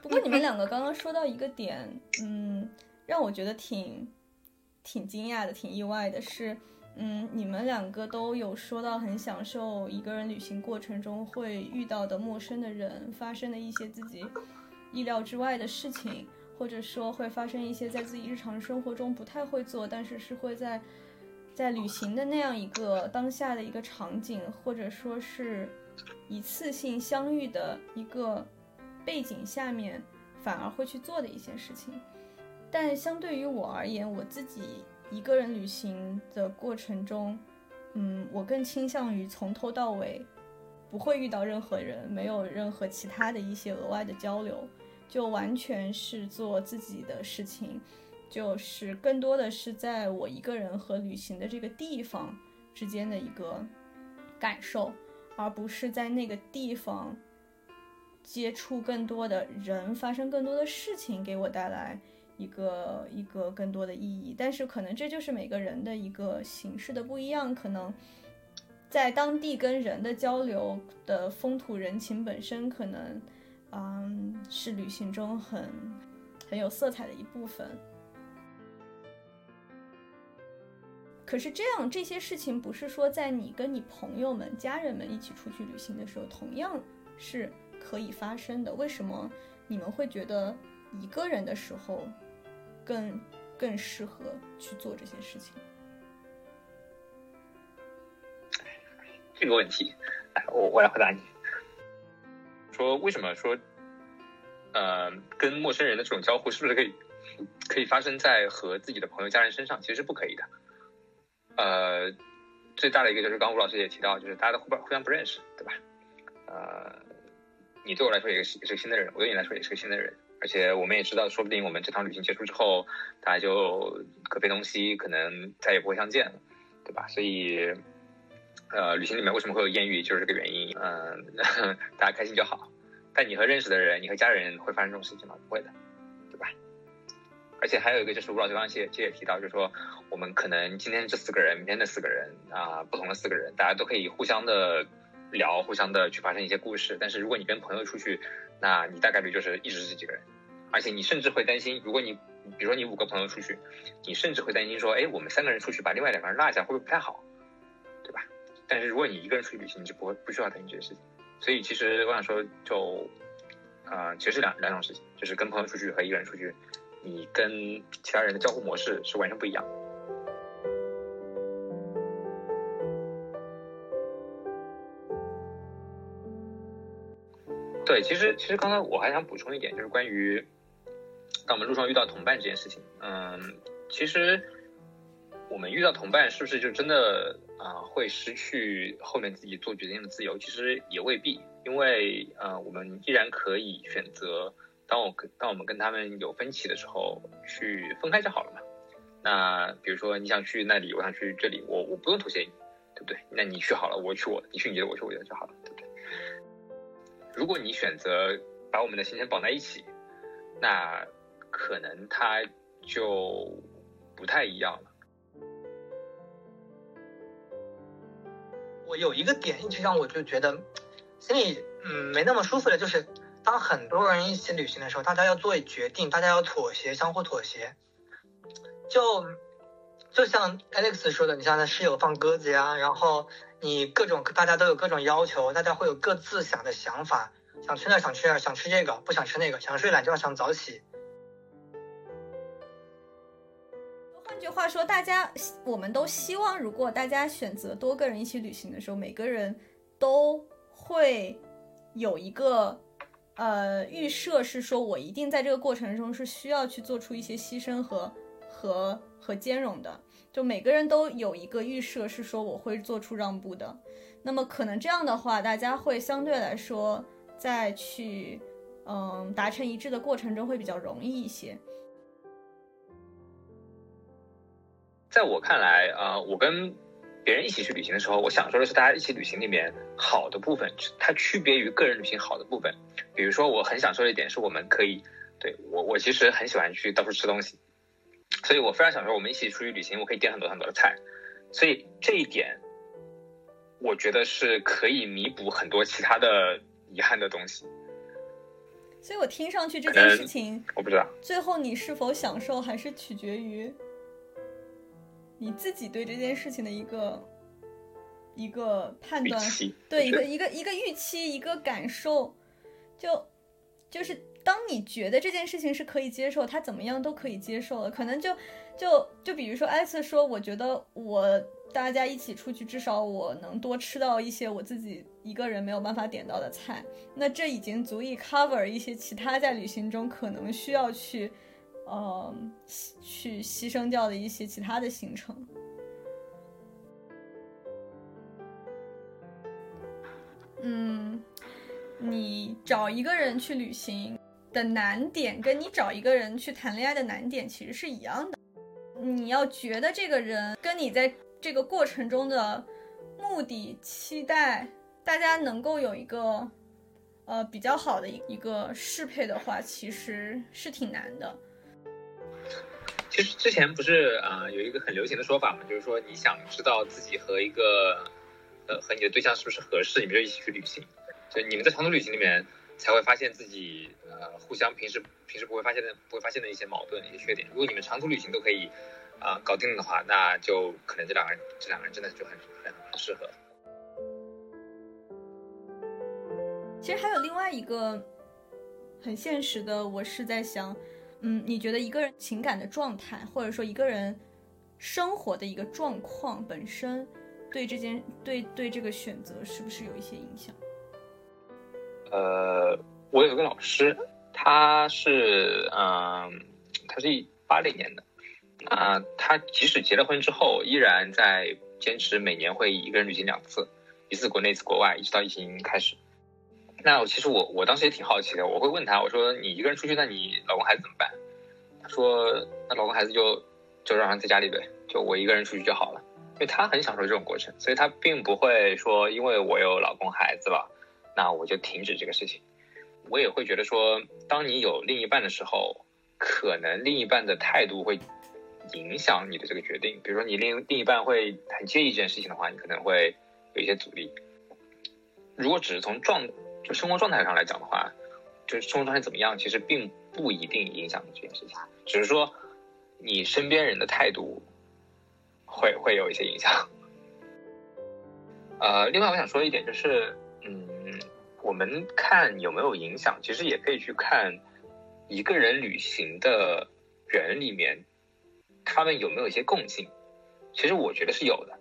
不过你们两个刚刚说到一个点，嗯，让我觉得挺挺惊讶的，挺意外的是，嗯，你们两个都有说到很享受一个人旅行过程中会遇到的陌生的人，发生的一些自己意料之外的事情，或者说会发生一些在自己日常生活中不太会做，但是是会在在旅行的那样一个当下的一个场景，或者说是一次性相遇的一个背景下面，反而会去做的一些事情。但相对于我而言，我自己一个人旅行的过程中，嗯，我更倾向于从头到尾。不会遇到任何人，没有任何其他的一些额外的交流，就完全是做自己的事情，就是更多的是在我一个人和旅行的这个地方之间的一个感受，而不是在那个地方接触更多的人，发生更多的事情，给我带来一个一个更多的意义。但是可能这就是每个人的一个形式的不一样，可能。在当地跟人的交流的风土人情本身，可能，嗯，是旅行中很很有色彩的一部分。可是这样这些事情，不是说在你跟你朋友们、家人们一起出去旅行的时候，同样是可以发生的。为什么你们会觉得一个人的时候更更适合去做这些事情？这个问题，我我来回答你。说为什么说，呃，跟陌生人的这种交互是不是可以可以发生在和自己的朋友、家人身上？其实是不可以的。呃，最大的一个就是刚吴老师也提到，就是大家都互不互相不认识，对吧？呃，你对我来说也是也是个新的人，我对你来说也是个新的人，而且我们也知道，说不定我们这趟旅行结束之后，大家就各奔东西，可能再也不会相见了，对吧？所以。呃，旅行里面为什么会有艳遇，就是这个原因。嗯，大家开心就好。但你和认识的人，你和家人会发生这种事情吗？不会的，对吧？而且还有一个就是吴老师刚刚其实也提到，就是说我们可能今天这四个人，明天那四个人啊，不同的四个人，大家都可以互相的聊，互相的去发生一些故事。但是如果你跟朋友出去，那你大概率就是一直是这几个人，而且你甚至会担心，如果你比如说你五个朋友出去，你甚至会担心说，哎，我们三个人出去把另外两个人落下，会不会不太好？对吧但是如果你一个人出去旅行，你就不会不需要担心这些事情。所以其实我想说，就啊，其实是两两种事情，就是跟朋友出去和一个人出去，你跟其他人的交互模式是完全不一样。对，其实其实刚才我还想补充一点，就是关于当我们路上遇到同伴这件事情。嗯，其实我们遇到同伴，是不是就真的？啊，会失去后面自己做决定的自由，其实也未必，因为呃，我们依然可以选择，当我跟当我们跟他们有分歧的时候，去分开就好了嘛。那比如说你想去那里，我想去这里，我我不用妥协你，对不对？那你去好了，我去我的，你去你的，我去我的就好了，对不对？如果你选择把我们的行程绑在一起，那可能它就不太一样了。我有一个点一直让我就觉得心里嗯没那么舒服的，就是当很多人一起旅行的时候，大家要做决定，大家要妥协，相互妥协。就就像 Alex 说的，你像他室友放鸽子呀，然后你各种大家都有各种要求，大家会有各自想的想法，想去那想去那，想吃这个不想吃那个，想睡懒觉想早起。换句话说，大家我们都希望，如果大家选择多个人一起旅行的时候，每个人都会有一个呃预设，是说我一定在这个过程中是需要去做出一些牺牲和和和兼容的。就每个人都有一个预设，是说我会做出让步的。那么可能这样的话，大家会相对来说在去嗯达成一致的过程中会比较容易一些。在我看来，啊，我跟别人一起去旅行的时候，我想说的是，大家一起旅行里面好的部分，它区别于个人旅行好的部分。比如说，我很享受的一点是，我们可以，对我，我其实很喜欢去到处吃东西，所以我非常享受我们一起出去旅行，我可以点很多很多的菜，所以这一点，我觉得是可以弥补很多其他的遗憾的东西。所以我听上去这件事情，我不知道最后你是否享受，还是取决于。你自己对这件事情的一个一个判断，对一个一个一个预期，一个感受，就就是当你觉得这件事情是可以接受，他怎么样都可以接受了。可能就就就比如说艾斯说，我觉得我大家一起出去，至少我能多吃到一些我自己一个人没有办法点到的菜，那这已经足以 cover 一些其他在旅行中可能需要去，呃，去牺牲掉的一些其他的行程。嗯，你找一个人去旅行的难点，跟你找一个人去谈恋爱的难点其实是一样的。你要觉得这个人跟你在这个过程中的目的、期待，大家能够有一个呃比较好的一一个适配的话，其实是挺难的。其实之前不是啊，有一个很流行的说法嘛，就是说你想知道自己和一个。呃，和你的对象是不是合适？你们就一起去旅行，就你们在长途旅行里面才会发现自己呃互相平时平时不会发现的不会发现的一些矛盾、一些缺点。如果你们长途旅行都可以啊搞定的话，那就可能这两个人这两个人真的就很很很适合。其实还有另外一个很现实的，我是在想，嗯，你觉得一个人情感的状态，或者说一个人生活的一个状况本身。对这件对对这个选择是不是有一些影响？呃，我有个老师，他是嗯，他是一八零年的，啊，他即使结了婚之后，依然在坚持每年会一个人旅行两次，一次国内，一次国外，一直到疫情开始。那其实我我当时也挺好奇的，我会问他，我说你一个人出去，那你老公孩子怎么办？他说那老公孩子就就让他在家里呗，就我一个人出去就好了。因为他很享受这种过程，所以他并不会说，因为我有老公孩子了，那我就停止这个事情。我也会觉得说，当你有另一半的时候，可能另一半的态度会影响你的这个决定。比如说，你另另一半会很介意这件事情的话，你可能会有一些阻力。如果只是从状就生活状态上来讲的话，就是生活状态怎么样，其实并不一定影响这件事情，只是说你身边人的态度。会会有一些影响，呃，另外我想说一点就是，嗯，我们看有没有影响，其实也可以去看一个人旅行的人里面，他们有没有一些共性。其实我觉得是有的，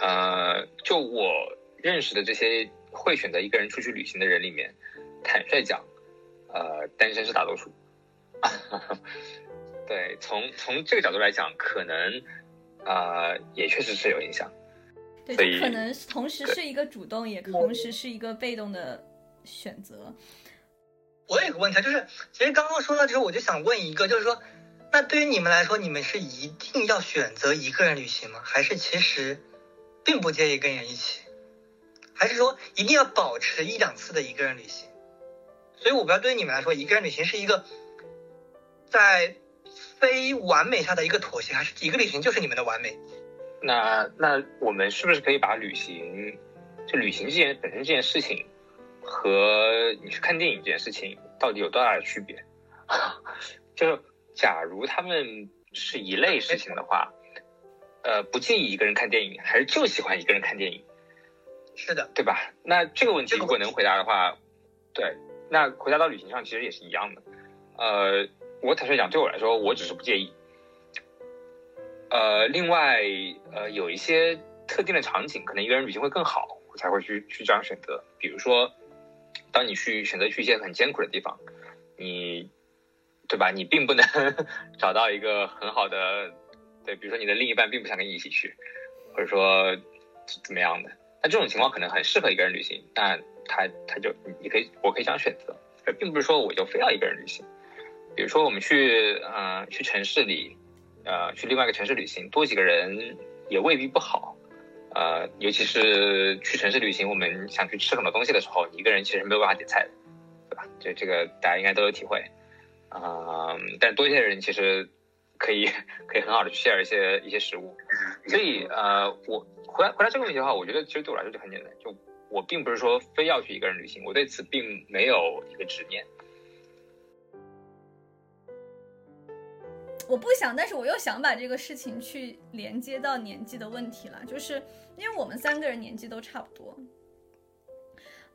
呃，就我认识的这些会选择一个人出去旅行的人里面，坦率讲，呃，单身是大多数。对，从从这个角度来讲，可能。啊，也确实是有影响，对，可能同时是一个主动，也同时是一个被动的选择。我有个问题，就是其实刚刚说到之后，我就想问一个，就是说，那对于你们来说，你们是一定要选择一个人旅行吗？还是其实并不介意跟人一起？还是说一定要保持一两次的一个人旅行？所以我不知道，对于你们来说，一个人旅行是一个在。非完美下的一个妥协，还是一个旅行就是你们的完美？那那我们是不是可以把旅行，就旅行这件本身这件事情，和你去看电影这件事情到底有多大的区别？就假如他们是一类事情的话，呃，不介意一个人看电影，还是就喜欢一个人看电影？是的，对吧？那这个问题如果能回答的话，对，那回答到旅行上其实也是一样的，呃。我坦率讲，对我来说，我只是不介意。呃，另外，呃，有一些特定的场景，可能一个人旅行会更好，我才会去去这样选择。比如说，当你去选择去一些很艰苦的地方，你，对吧？你并不能 找到一个很好的，对，比如说你的另一半并不想跟你一起去，或者说怎么样的，那这种情况可能很适合一个人旅行。但他他就你可以，我可以这样选择，而并不是说我就非要一个人旅行。比如说，我们去，嗯，去城市里，呃，去另外一个城市旅行，多几个人也未必不好，呃，尤其是去城市旅行，我们想去吃很多东西的时候，你一个人其实没有办法点菜的，对吧？这这个大家应该都有体会，嗯，但多一些人其实可以 可以很好的去 share 一些一些食物，所以，呃，我回答回答这个问题的话，我觉得其实对我来说就很简单，就我并不是说非要去一个人旅行，我对此并没有一个执念。我不想，但是我又想把这个事情去连接到年纪的问题了，就是因为我们三个人年纪都差不多，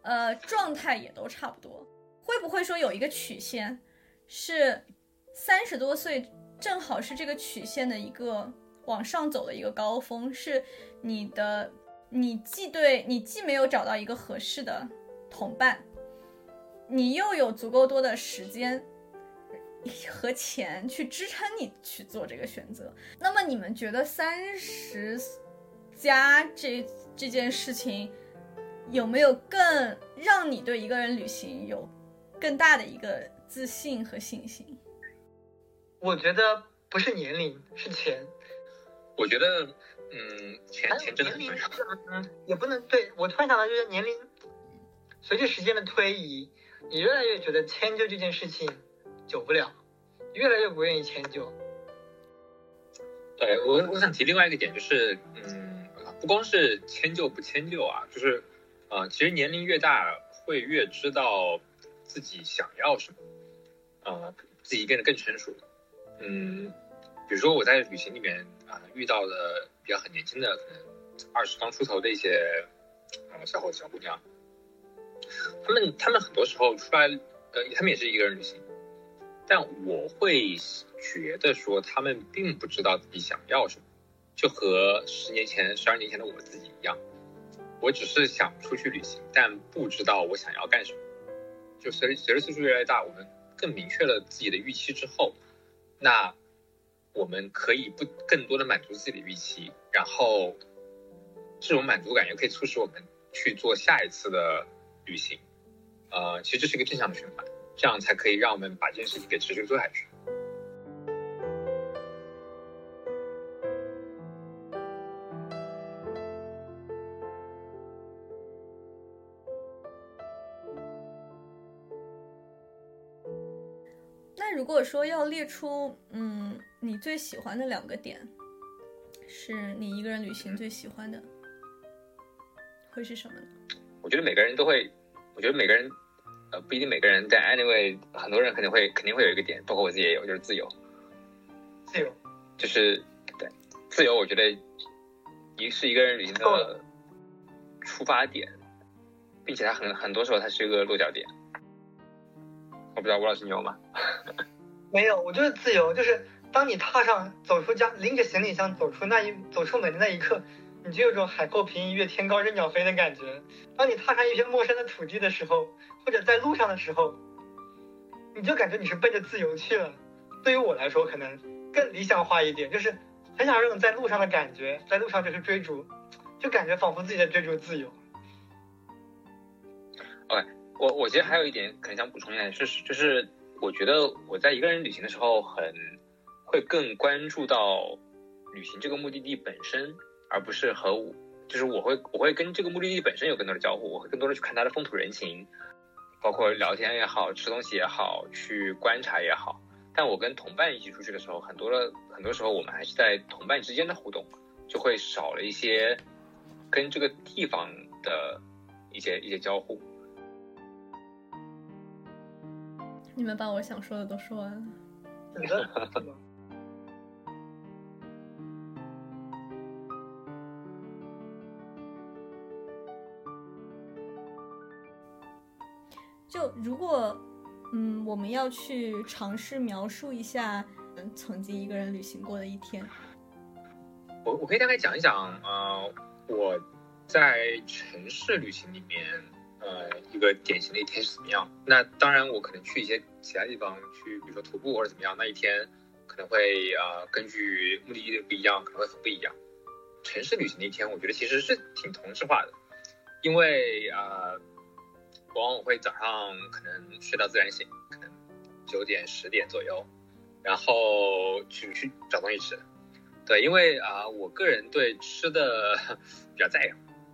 呃，状态也都差不多，会不会说有一个曲线，是三十多岁正好是这个曲线的一个往上走的一个高峰，是你的，你既对你既没有找到一个合适的同伴，你又有足够多的时间 和钱去支撑你去做这个选择。那么你们觉得三十加这这件事情？有没有更让你对一个人旅行有更大的一个自信和信心？我觉得不是年龄，是钱。我觉得，嗯，钱钱真的很重要。嗯，也不能对我突然想到，就是年龄随着时间的推移，你越来越觉得迁就这件事情久不了，越来越不愿意迁就。对我，我想提另外一个点，就是，嗯，不光是迁就不迁就啊，就是。啊，其实年龄越大，会越知道自己想要什么，啊，自己变得更成熟。嗯，比如说我在旅行里面啊，遇到的比较很年轻的，可能二十刚出头的一些啊小伙子、小姑娘，他们他们很多时候出来，呃，他们也是一个人旅行，但我会觉得说他们并不知道自己想要什么，就和十年前、十二年前的我自己一样。我只是想出去旅行，但不知道我想要干什么。就随随着岁数越来越大，我们更明确了自己的预期之后，那我们可以不更多的满足自己的预期，然后这种满足感也可以促使我们去做下一次的旅行。呃，其实这是一个正向的循环，这样才可以让我们把这件事情给持续做下去。那如果说要列出，嗯，你最喜欢的两个点，是你一个人旅行最喜欢的，会是什么呢？我觉得每个人都会，我觉得每个人，呃，不一定每个人，但 anyway，很多人肯定会肯定会有一个点，包括我自己也有，就是自由。自由，就是对自由，我觉得一是一个人旅行的出发点，并且它很很多时候它是一个落脚点。我不知道吴老师你有吗？没有，我就是自由，就是当你踏上走出家，拎着行李箱走出那一走出门的那一刻，你就有种海阔凭鱼跃，天高任鸟飞的感觉。当你踏上一片陌生的土地的时候，或者在路上的时候，你就感觉你是奔着自由去了。对于我来说，可能更理想化一点，就是很想这种在路上的感觉，在路上就是追逐，就感觉仿佛自己在追逐自由。OK，我我其实还有一点可能想补充一下，就是就是。我觉得我在一个人旅行的时候，很会更关注到旅行这个目的地本身，而不是和我，就是我会我会跟这个目的地本身有更多的交互，我会更多的去看它的风土人情，包括聊天也好吃东西也好，去观察也好。但我跟同伴一起出去的时候，很多的很多时候我们还是在同伴之间的互动，就会少了一些跟这个地方的一些一些交互。你们把我想说的都说完了。就如果，嗯，我们要去尝试描述一下，嗯，曾经一个人旅行过的一天。我我可以大概讲一讲，呃，我在城市旅行里面。呃，一个典型的一天是怎么样？那当然，我可能去一些其他地方，去比如说徒步或者怎么样，那一天可能会呃根据目的地的不一样，可能会很不一样。城市旅行的一天，我觉得其实是挺同质化的，因为呃，往往会早上可能睡到自然醒，可能九点十点左右，然后去去找东西吃。对，因为啊，我个人对吃的 比较在意。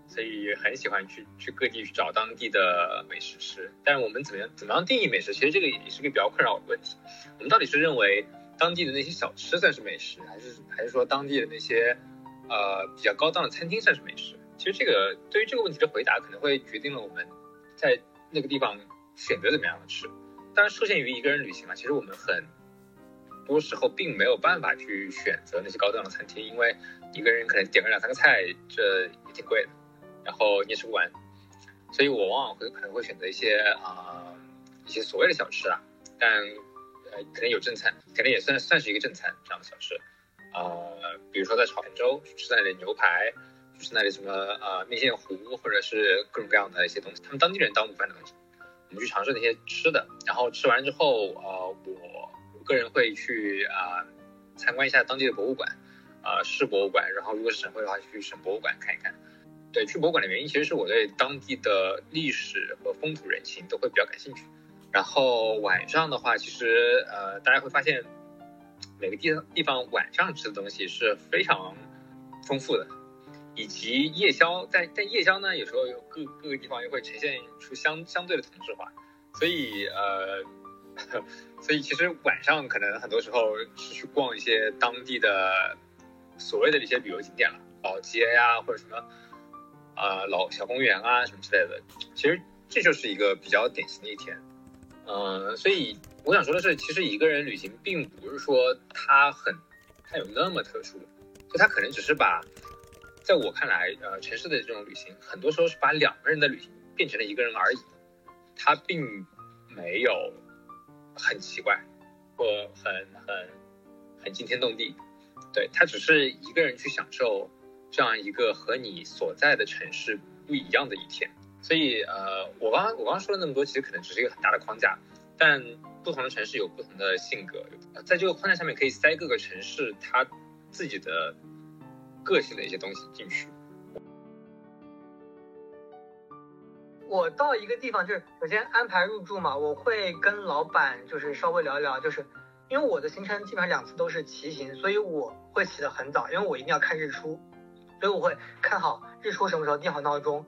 所以很喜欢去去各地去找当地的美食吃，但是我们怎么样怎么样定义美食？其实这个也是个比较困扰我的问题。我们到底是认为当地的那些小吃算是美食，还是还是说当地的那些呃比较高档的餐厅算是美食？其实这个对于这个问题的回答，可能会决定了我们在那个地方选择怎么样的吃。当然，受限于一个人旅行嘛，其实我们很多时候并没有办法去选择那些高档的餐厅，因为一个人可能点个两三个菜，这也挺贵的。然后你也吃不完，所以我往往会可能会选择一些啊一些所谓的小吃啊，但呃可能有正餐，可能也算算是一个正餐这样的小吃。呃，比如说在潮州吃那里牛排，是那里什么呃面线糊，或者是各种各样的一些东西，他们当地人当午饭的东西，我们去尝试那些吃的，然后吃完之后，呃，我我个人会去啊参观一下当地的博物馆，呃市博物馆，然后如果是省会的话，去省博物馆看一看。对，去博物馆的原因其实是我对当地的历史和风土人情都会比较感兴趣。然后晚上的话，其实呃大家会发现。每个地地方晚上吃的东西是非常丰富的，以及夜宵，在在夜宵呢，有时候有各各个地方又会呈现出相相对的同质化，所以呃，所以其实晚上可能很多时候是去逛一些当地的所谓的一些旅游景点了，老街呀或者什么啊老小公园啊什么之类的，其实这就是一个比较典型的一天，嗯，所以。我想说的是，其实一个人旅行并不是说他很，他有那么特殊，就他可能只是把，在我看来，呃，城市的这种旅行，很多时候是把两个人的旅行变成了一个人而已，他并没有很奇怪，或很很很惊天动地，对他只是一个人去享受这样一个和你所在的城市不一样的一天，所以呃，我刚刚我刚刚说了那么多，其实可能只是一个很大的框架，但。不同的城市有不同的性格，在这个框架下面可以塞各个城市它自己的个性的一些东西进去。我到一个地方就是首先安排入住嘛，我会跟老板就是稍微聊一聊，就是因为我的行程基本上两次都是骑行，所以我会起得很早，因为我一定要看日出，所以我会看好日出什么时候定好闹钟，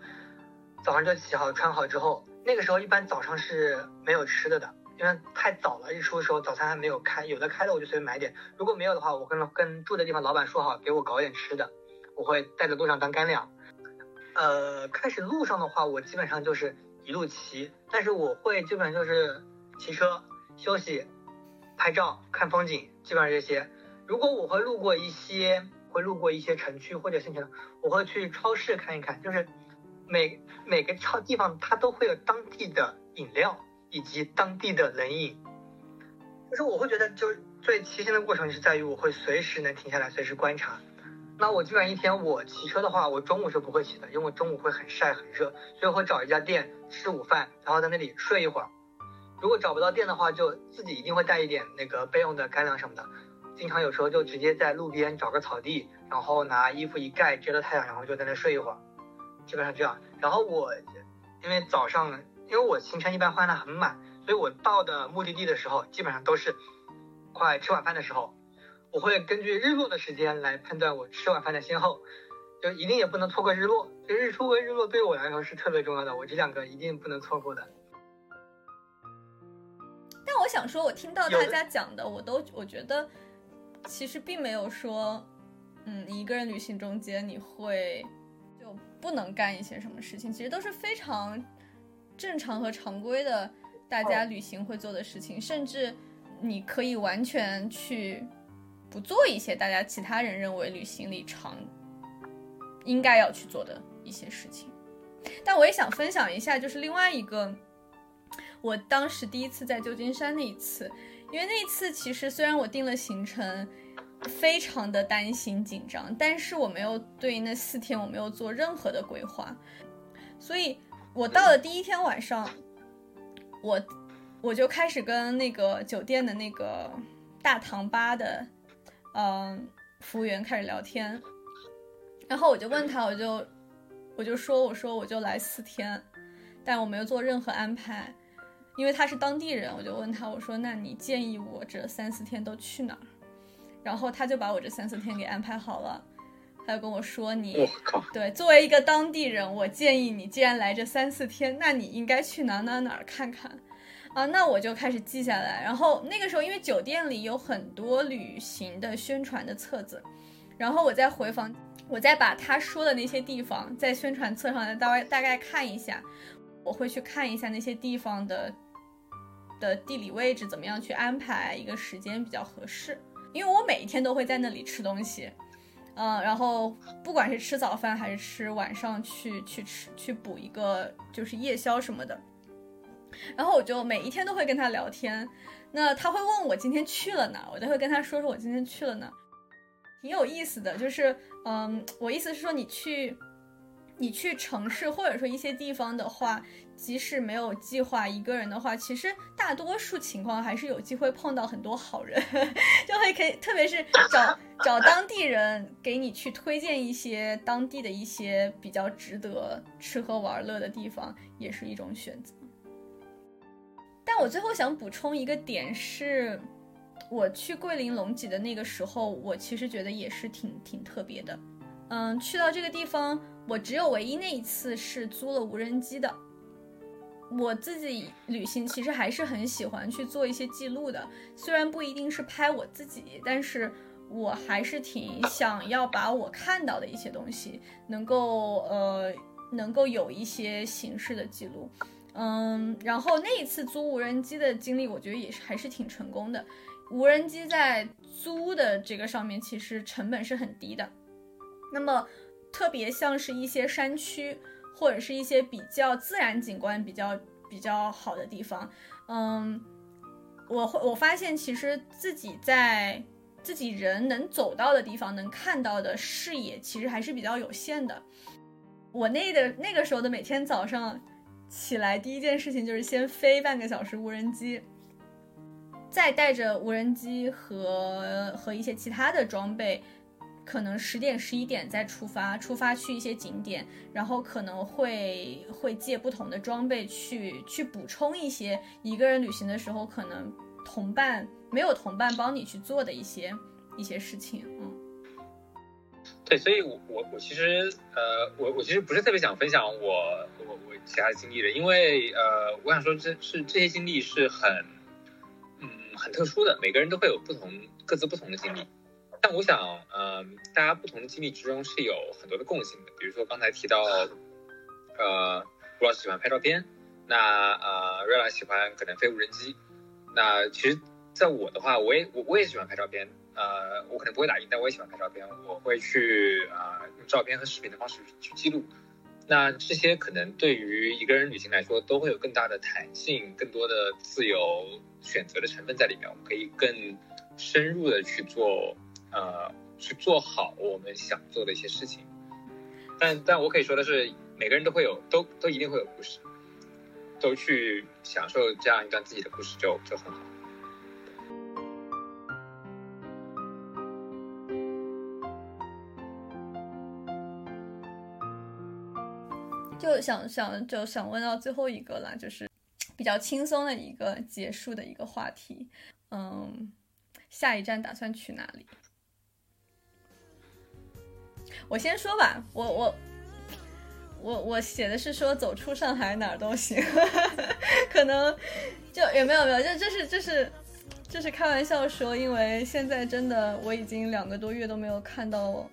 早上就起好穿好之后，那个时候一般早上是没有吃的的。因为太早了，日出的时候早餐还没有开，有的开了我就随便买点，如果没有的话，我跟跟住的地方老板说好，给我搞点吃的，我会带着路上当干粮。呃，开始路上的话，我基本上就是一路骑，但是我会基本上就是骑车休息、拍照、看风景，基本上这些。如果我会路过一些，会路过一些城区或者县城，我会去超市看一看，就是每每个超地方它都会有当地的饮料。以及当地的冷饮，就是我会觉得，就是最骑行的过程是在于我会随时能停下来，随时观察。那我基本上一天我骑车的话，我中午是不会骑的，因为中午会很晒很热，所以我会找一家店吃午饭，然后在那里睡一会儿。如果找不到店的话，就自己一定会带一点那个备用的干粮什么的。经常有时候就直接在路边找个草地，然后拿衣服一盖遮着太阳，然后就在那睡一会儿。基本上这样。然后我因为早上。因为我行程一般换的很满，所以我到的目的地的时候，基本上都是快吃晚饭的时候。我会根据日落的时间来判断我吃晚饭的先后，就一定也不能错过日落。就日出和日落对我来说是特别重要的，我这两个一定不能错过的。但我想说，我听到大家讲的，我都我觉得其实并没有说，嗯，一个人旅行中间你会就不能干一些什么事情，其实都是非常。正常和常规的大家旅行会做的事情，甚至你可以完全去不做一些大家其他人认为旅行里常应该要去做的一些事情。但我也想分享一下，就是另外一个我当时第一次在旧金山那一次，因为那一次其实虽然我定了行程，非常的担心紧张，但是我没有对那四天我没有做任何的规划，所以。我到了第一天晚上，我我就开始跟那个酒店的那个大堂吧的嗯服务员开始聊天，然后我就问他，我就我就说我说我就来四天，但我没有做任何安排，因为他是当地人，我就问他我说那你建议我这三四天都去哪儿？然后他就把我这三四天给安排好了。他就跟我说：“你对，作为一个当地人，我建议你，既然来这三四天，那你应该去哪哪哪儿看看，啊，那我就开始记下来。然后那个时候，因为酒店里有很多旅行的宣传的册子，然后我再回房，我再把他说的那些地方在宣传册上大概大概看一下，我会去看一下那些地方的的地理位置怎么样去安排一个时间比较合适，因为我每一天都会在那里吃东西。”嗯，然后不管是吃早饭还是吃晚上去去吃去补一个就是夜宵什么的，然后我就每一天都会跟他聊天。那他会问我今天去了哪，我都会跟他说说我今天去了哪，挺有意思的。就是嗯，我意思是说你去。你去城市或者说一些地方的话，即使没有计划一个人的话，其实大多数情况还是有机会碰到很多好人，就会可以，特别是找找当地人给你去推荐一些当地的一些比较值得吃喝玩乐的地方，也是一种选择。但我最后想补充一个点是，我去桂林龙脊的那个时候，我其实觉得也是挺挺特别的。嗯，去到这个地方。我只有唯一那一次是租了无人机的。我自己旅行其实还是很喜欢去做一些记录的，虽然不一定是拍我自己，但是我还是挺想要把我看到的一些东西能够呃能够有一些形式的记录。嗯，然后那一次租无人机的经历，我觉得也是还是挺成功的。无人机在租的这个上面其实成本是很低的，那么。特别像是一些山区，或者是一些比较自然景观比较比较好的地方，嗯，我会我发现其实自己在自己人能走到的地方，能看到的视野其实还是比较有限的。我那的那个时候的每天早上起来，第一件事情就是先飞半个小时无人机，再带着无人机和和一些其他的装备。可能十点十一点再出发，出发去一些景点，然后可能会会借不同的装备去去补充一些一个人旅行的时候可能同伴没有同伴帮你去做的一些一些事情，嗯，对，所以我我我其实呃我我其实不是特别想分享我我我其他经历的，因为呃我想说这是这些经历是很嗯很特殊的，每个人都会有不同各自不同的经历。但我想，嗯，大家不同的经历之中是有很多的共性的。比如说刚才提到，呃，吴老师喜欢拍照片，那呃，瑞拉喜欢可能飞无人机。那其实，在我的话，我也我我也喜欢拍照片。呃，我可能不会打印，但我也喜欢拍照片。我会去啊，用照片和视频的方式去记录。那这些可能对于一个人旅行来说，都会有更大的弹性，更多的自由选择的成分在里面。我们可以更深入的去做。呃，去做好我们想做的一些事情，但但我可以说的是，每个人都会有，都都一定会有故事，都去享受这样一段自己的故事就就很好。就想想就想问到最后一个了，就是比较轻松的一个结束的一个话题，嗯，下一站打算去哪里？我先说吧，我我我我写的是说走出上海哪儿都行，可能就也没有没有，这这是这是这是开玩笑说，因为现在真的我已经两个多月都没有看到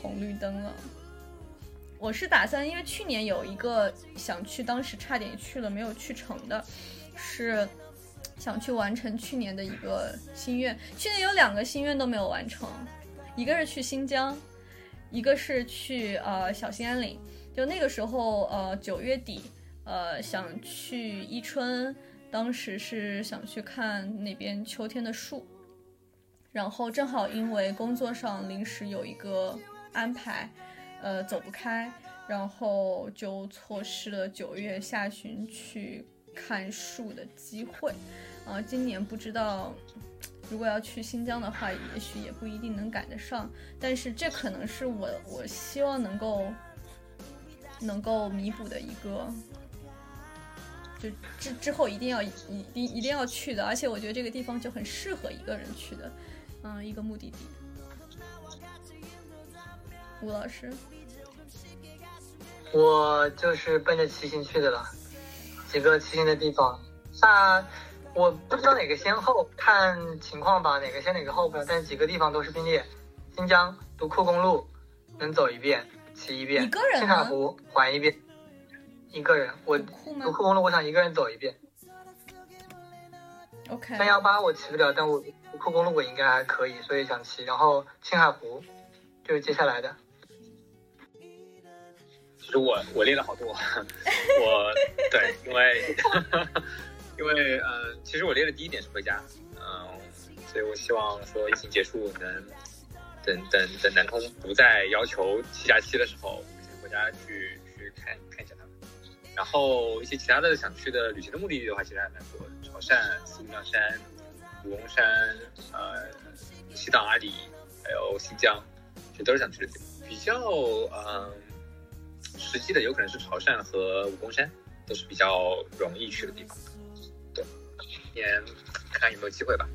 红绿灯了。我是打算，因为去年有一个想去，当时差点去了没有去成的，是想去完成去年的一个心愿。去年有两个心愿都没有完成，一个是去新疆。一个是去呃小兴安岭，就那个时候呃九月底，呃想去伊春，当时是想去看那边秋天的树，然后正好因为工作上临时有一个安排，呃走不开，然后就错失了九月下旬去看树的机会，啊今年不知道。如果要去新疆的话，也许也不一定能赶得上，但是这可能是我我希望能够能够弥补的一个，就之之后一定要一定一定要去的，而且我觉得这个地方就很适合一个人去的，嗯，一个目的地。吴老师，我就是奔着骑行去的了，几个骑行的地方，那。我不知道哪个先后，看情况吧，哪个先哪个后不知道，但几个地方都是并列。新疆独库公路能走一遍，骑一遍；青海湖环一遍，一个人。我独库公路我想一个人走一遍。OK。三幺八我骑不了，但我独库公路我应该还可以，所以想骑。然后青海湖就是接下来的。其实我我列了好多，我对，因为。因为呃，其实我列的第一点是回家，嗯，所以我希望说疫情结束能等等等南通不再要求七加七的时候，我先回家去去看看一下他们。然后一些其他的想去的旅行的目的地的话，其实还蛮多的，潮汕、四姑娘山、武功山，呃，西藏阿里，还有新疆，这都是想去的地方。比较嗯实际的，有可能是潮汕和武功山，都是比较容易去的地方。年看有没有机会吧。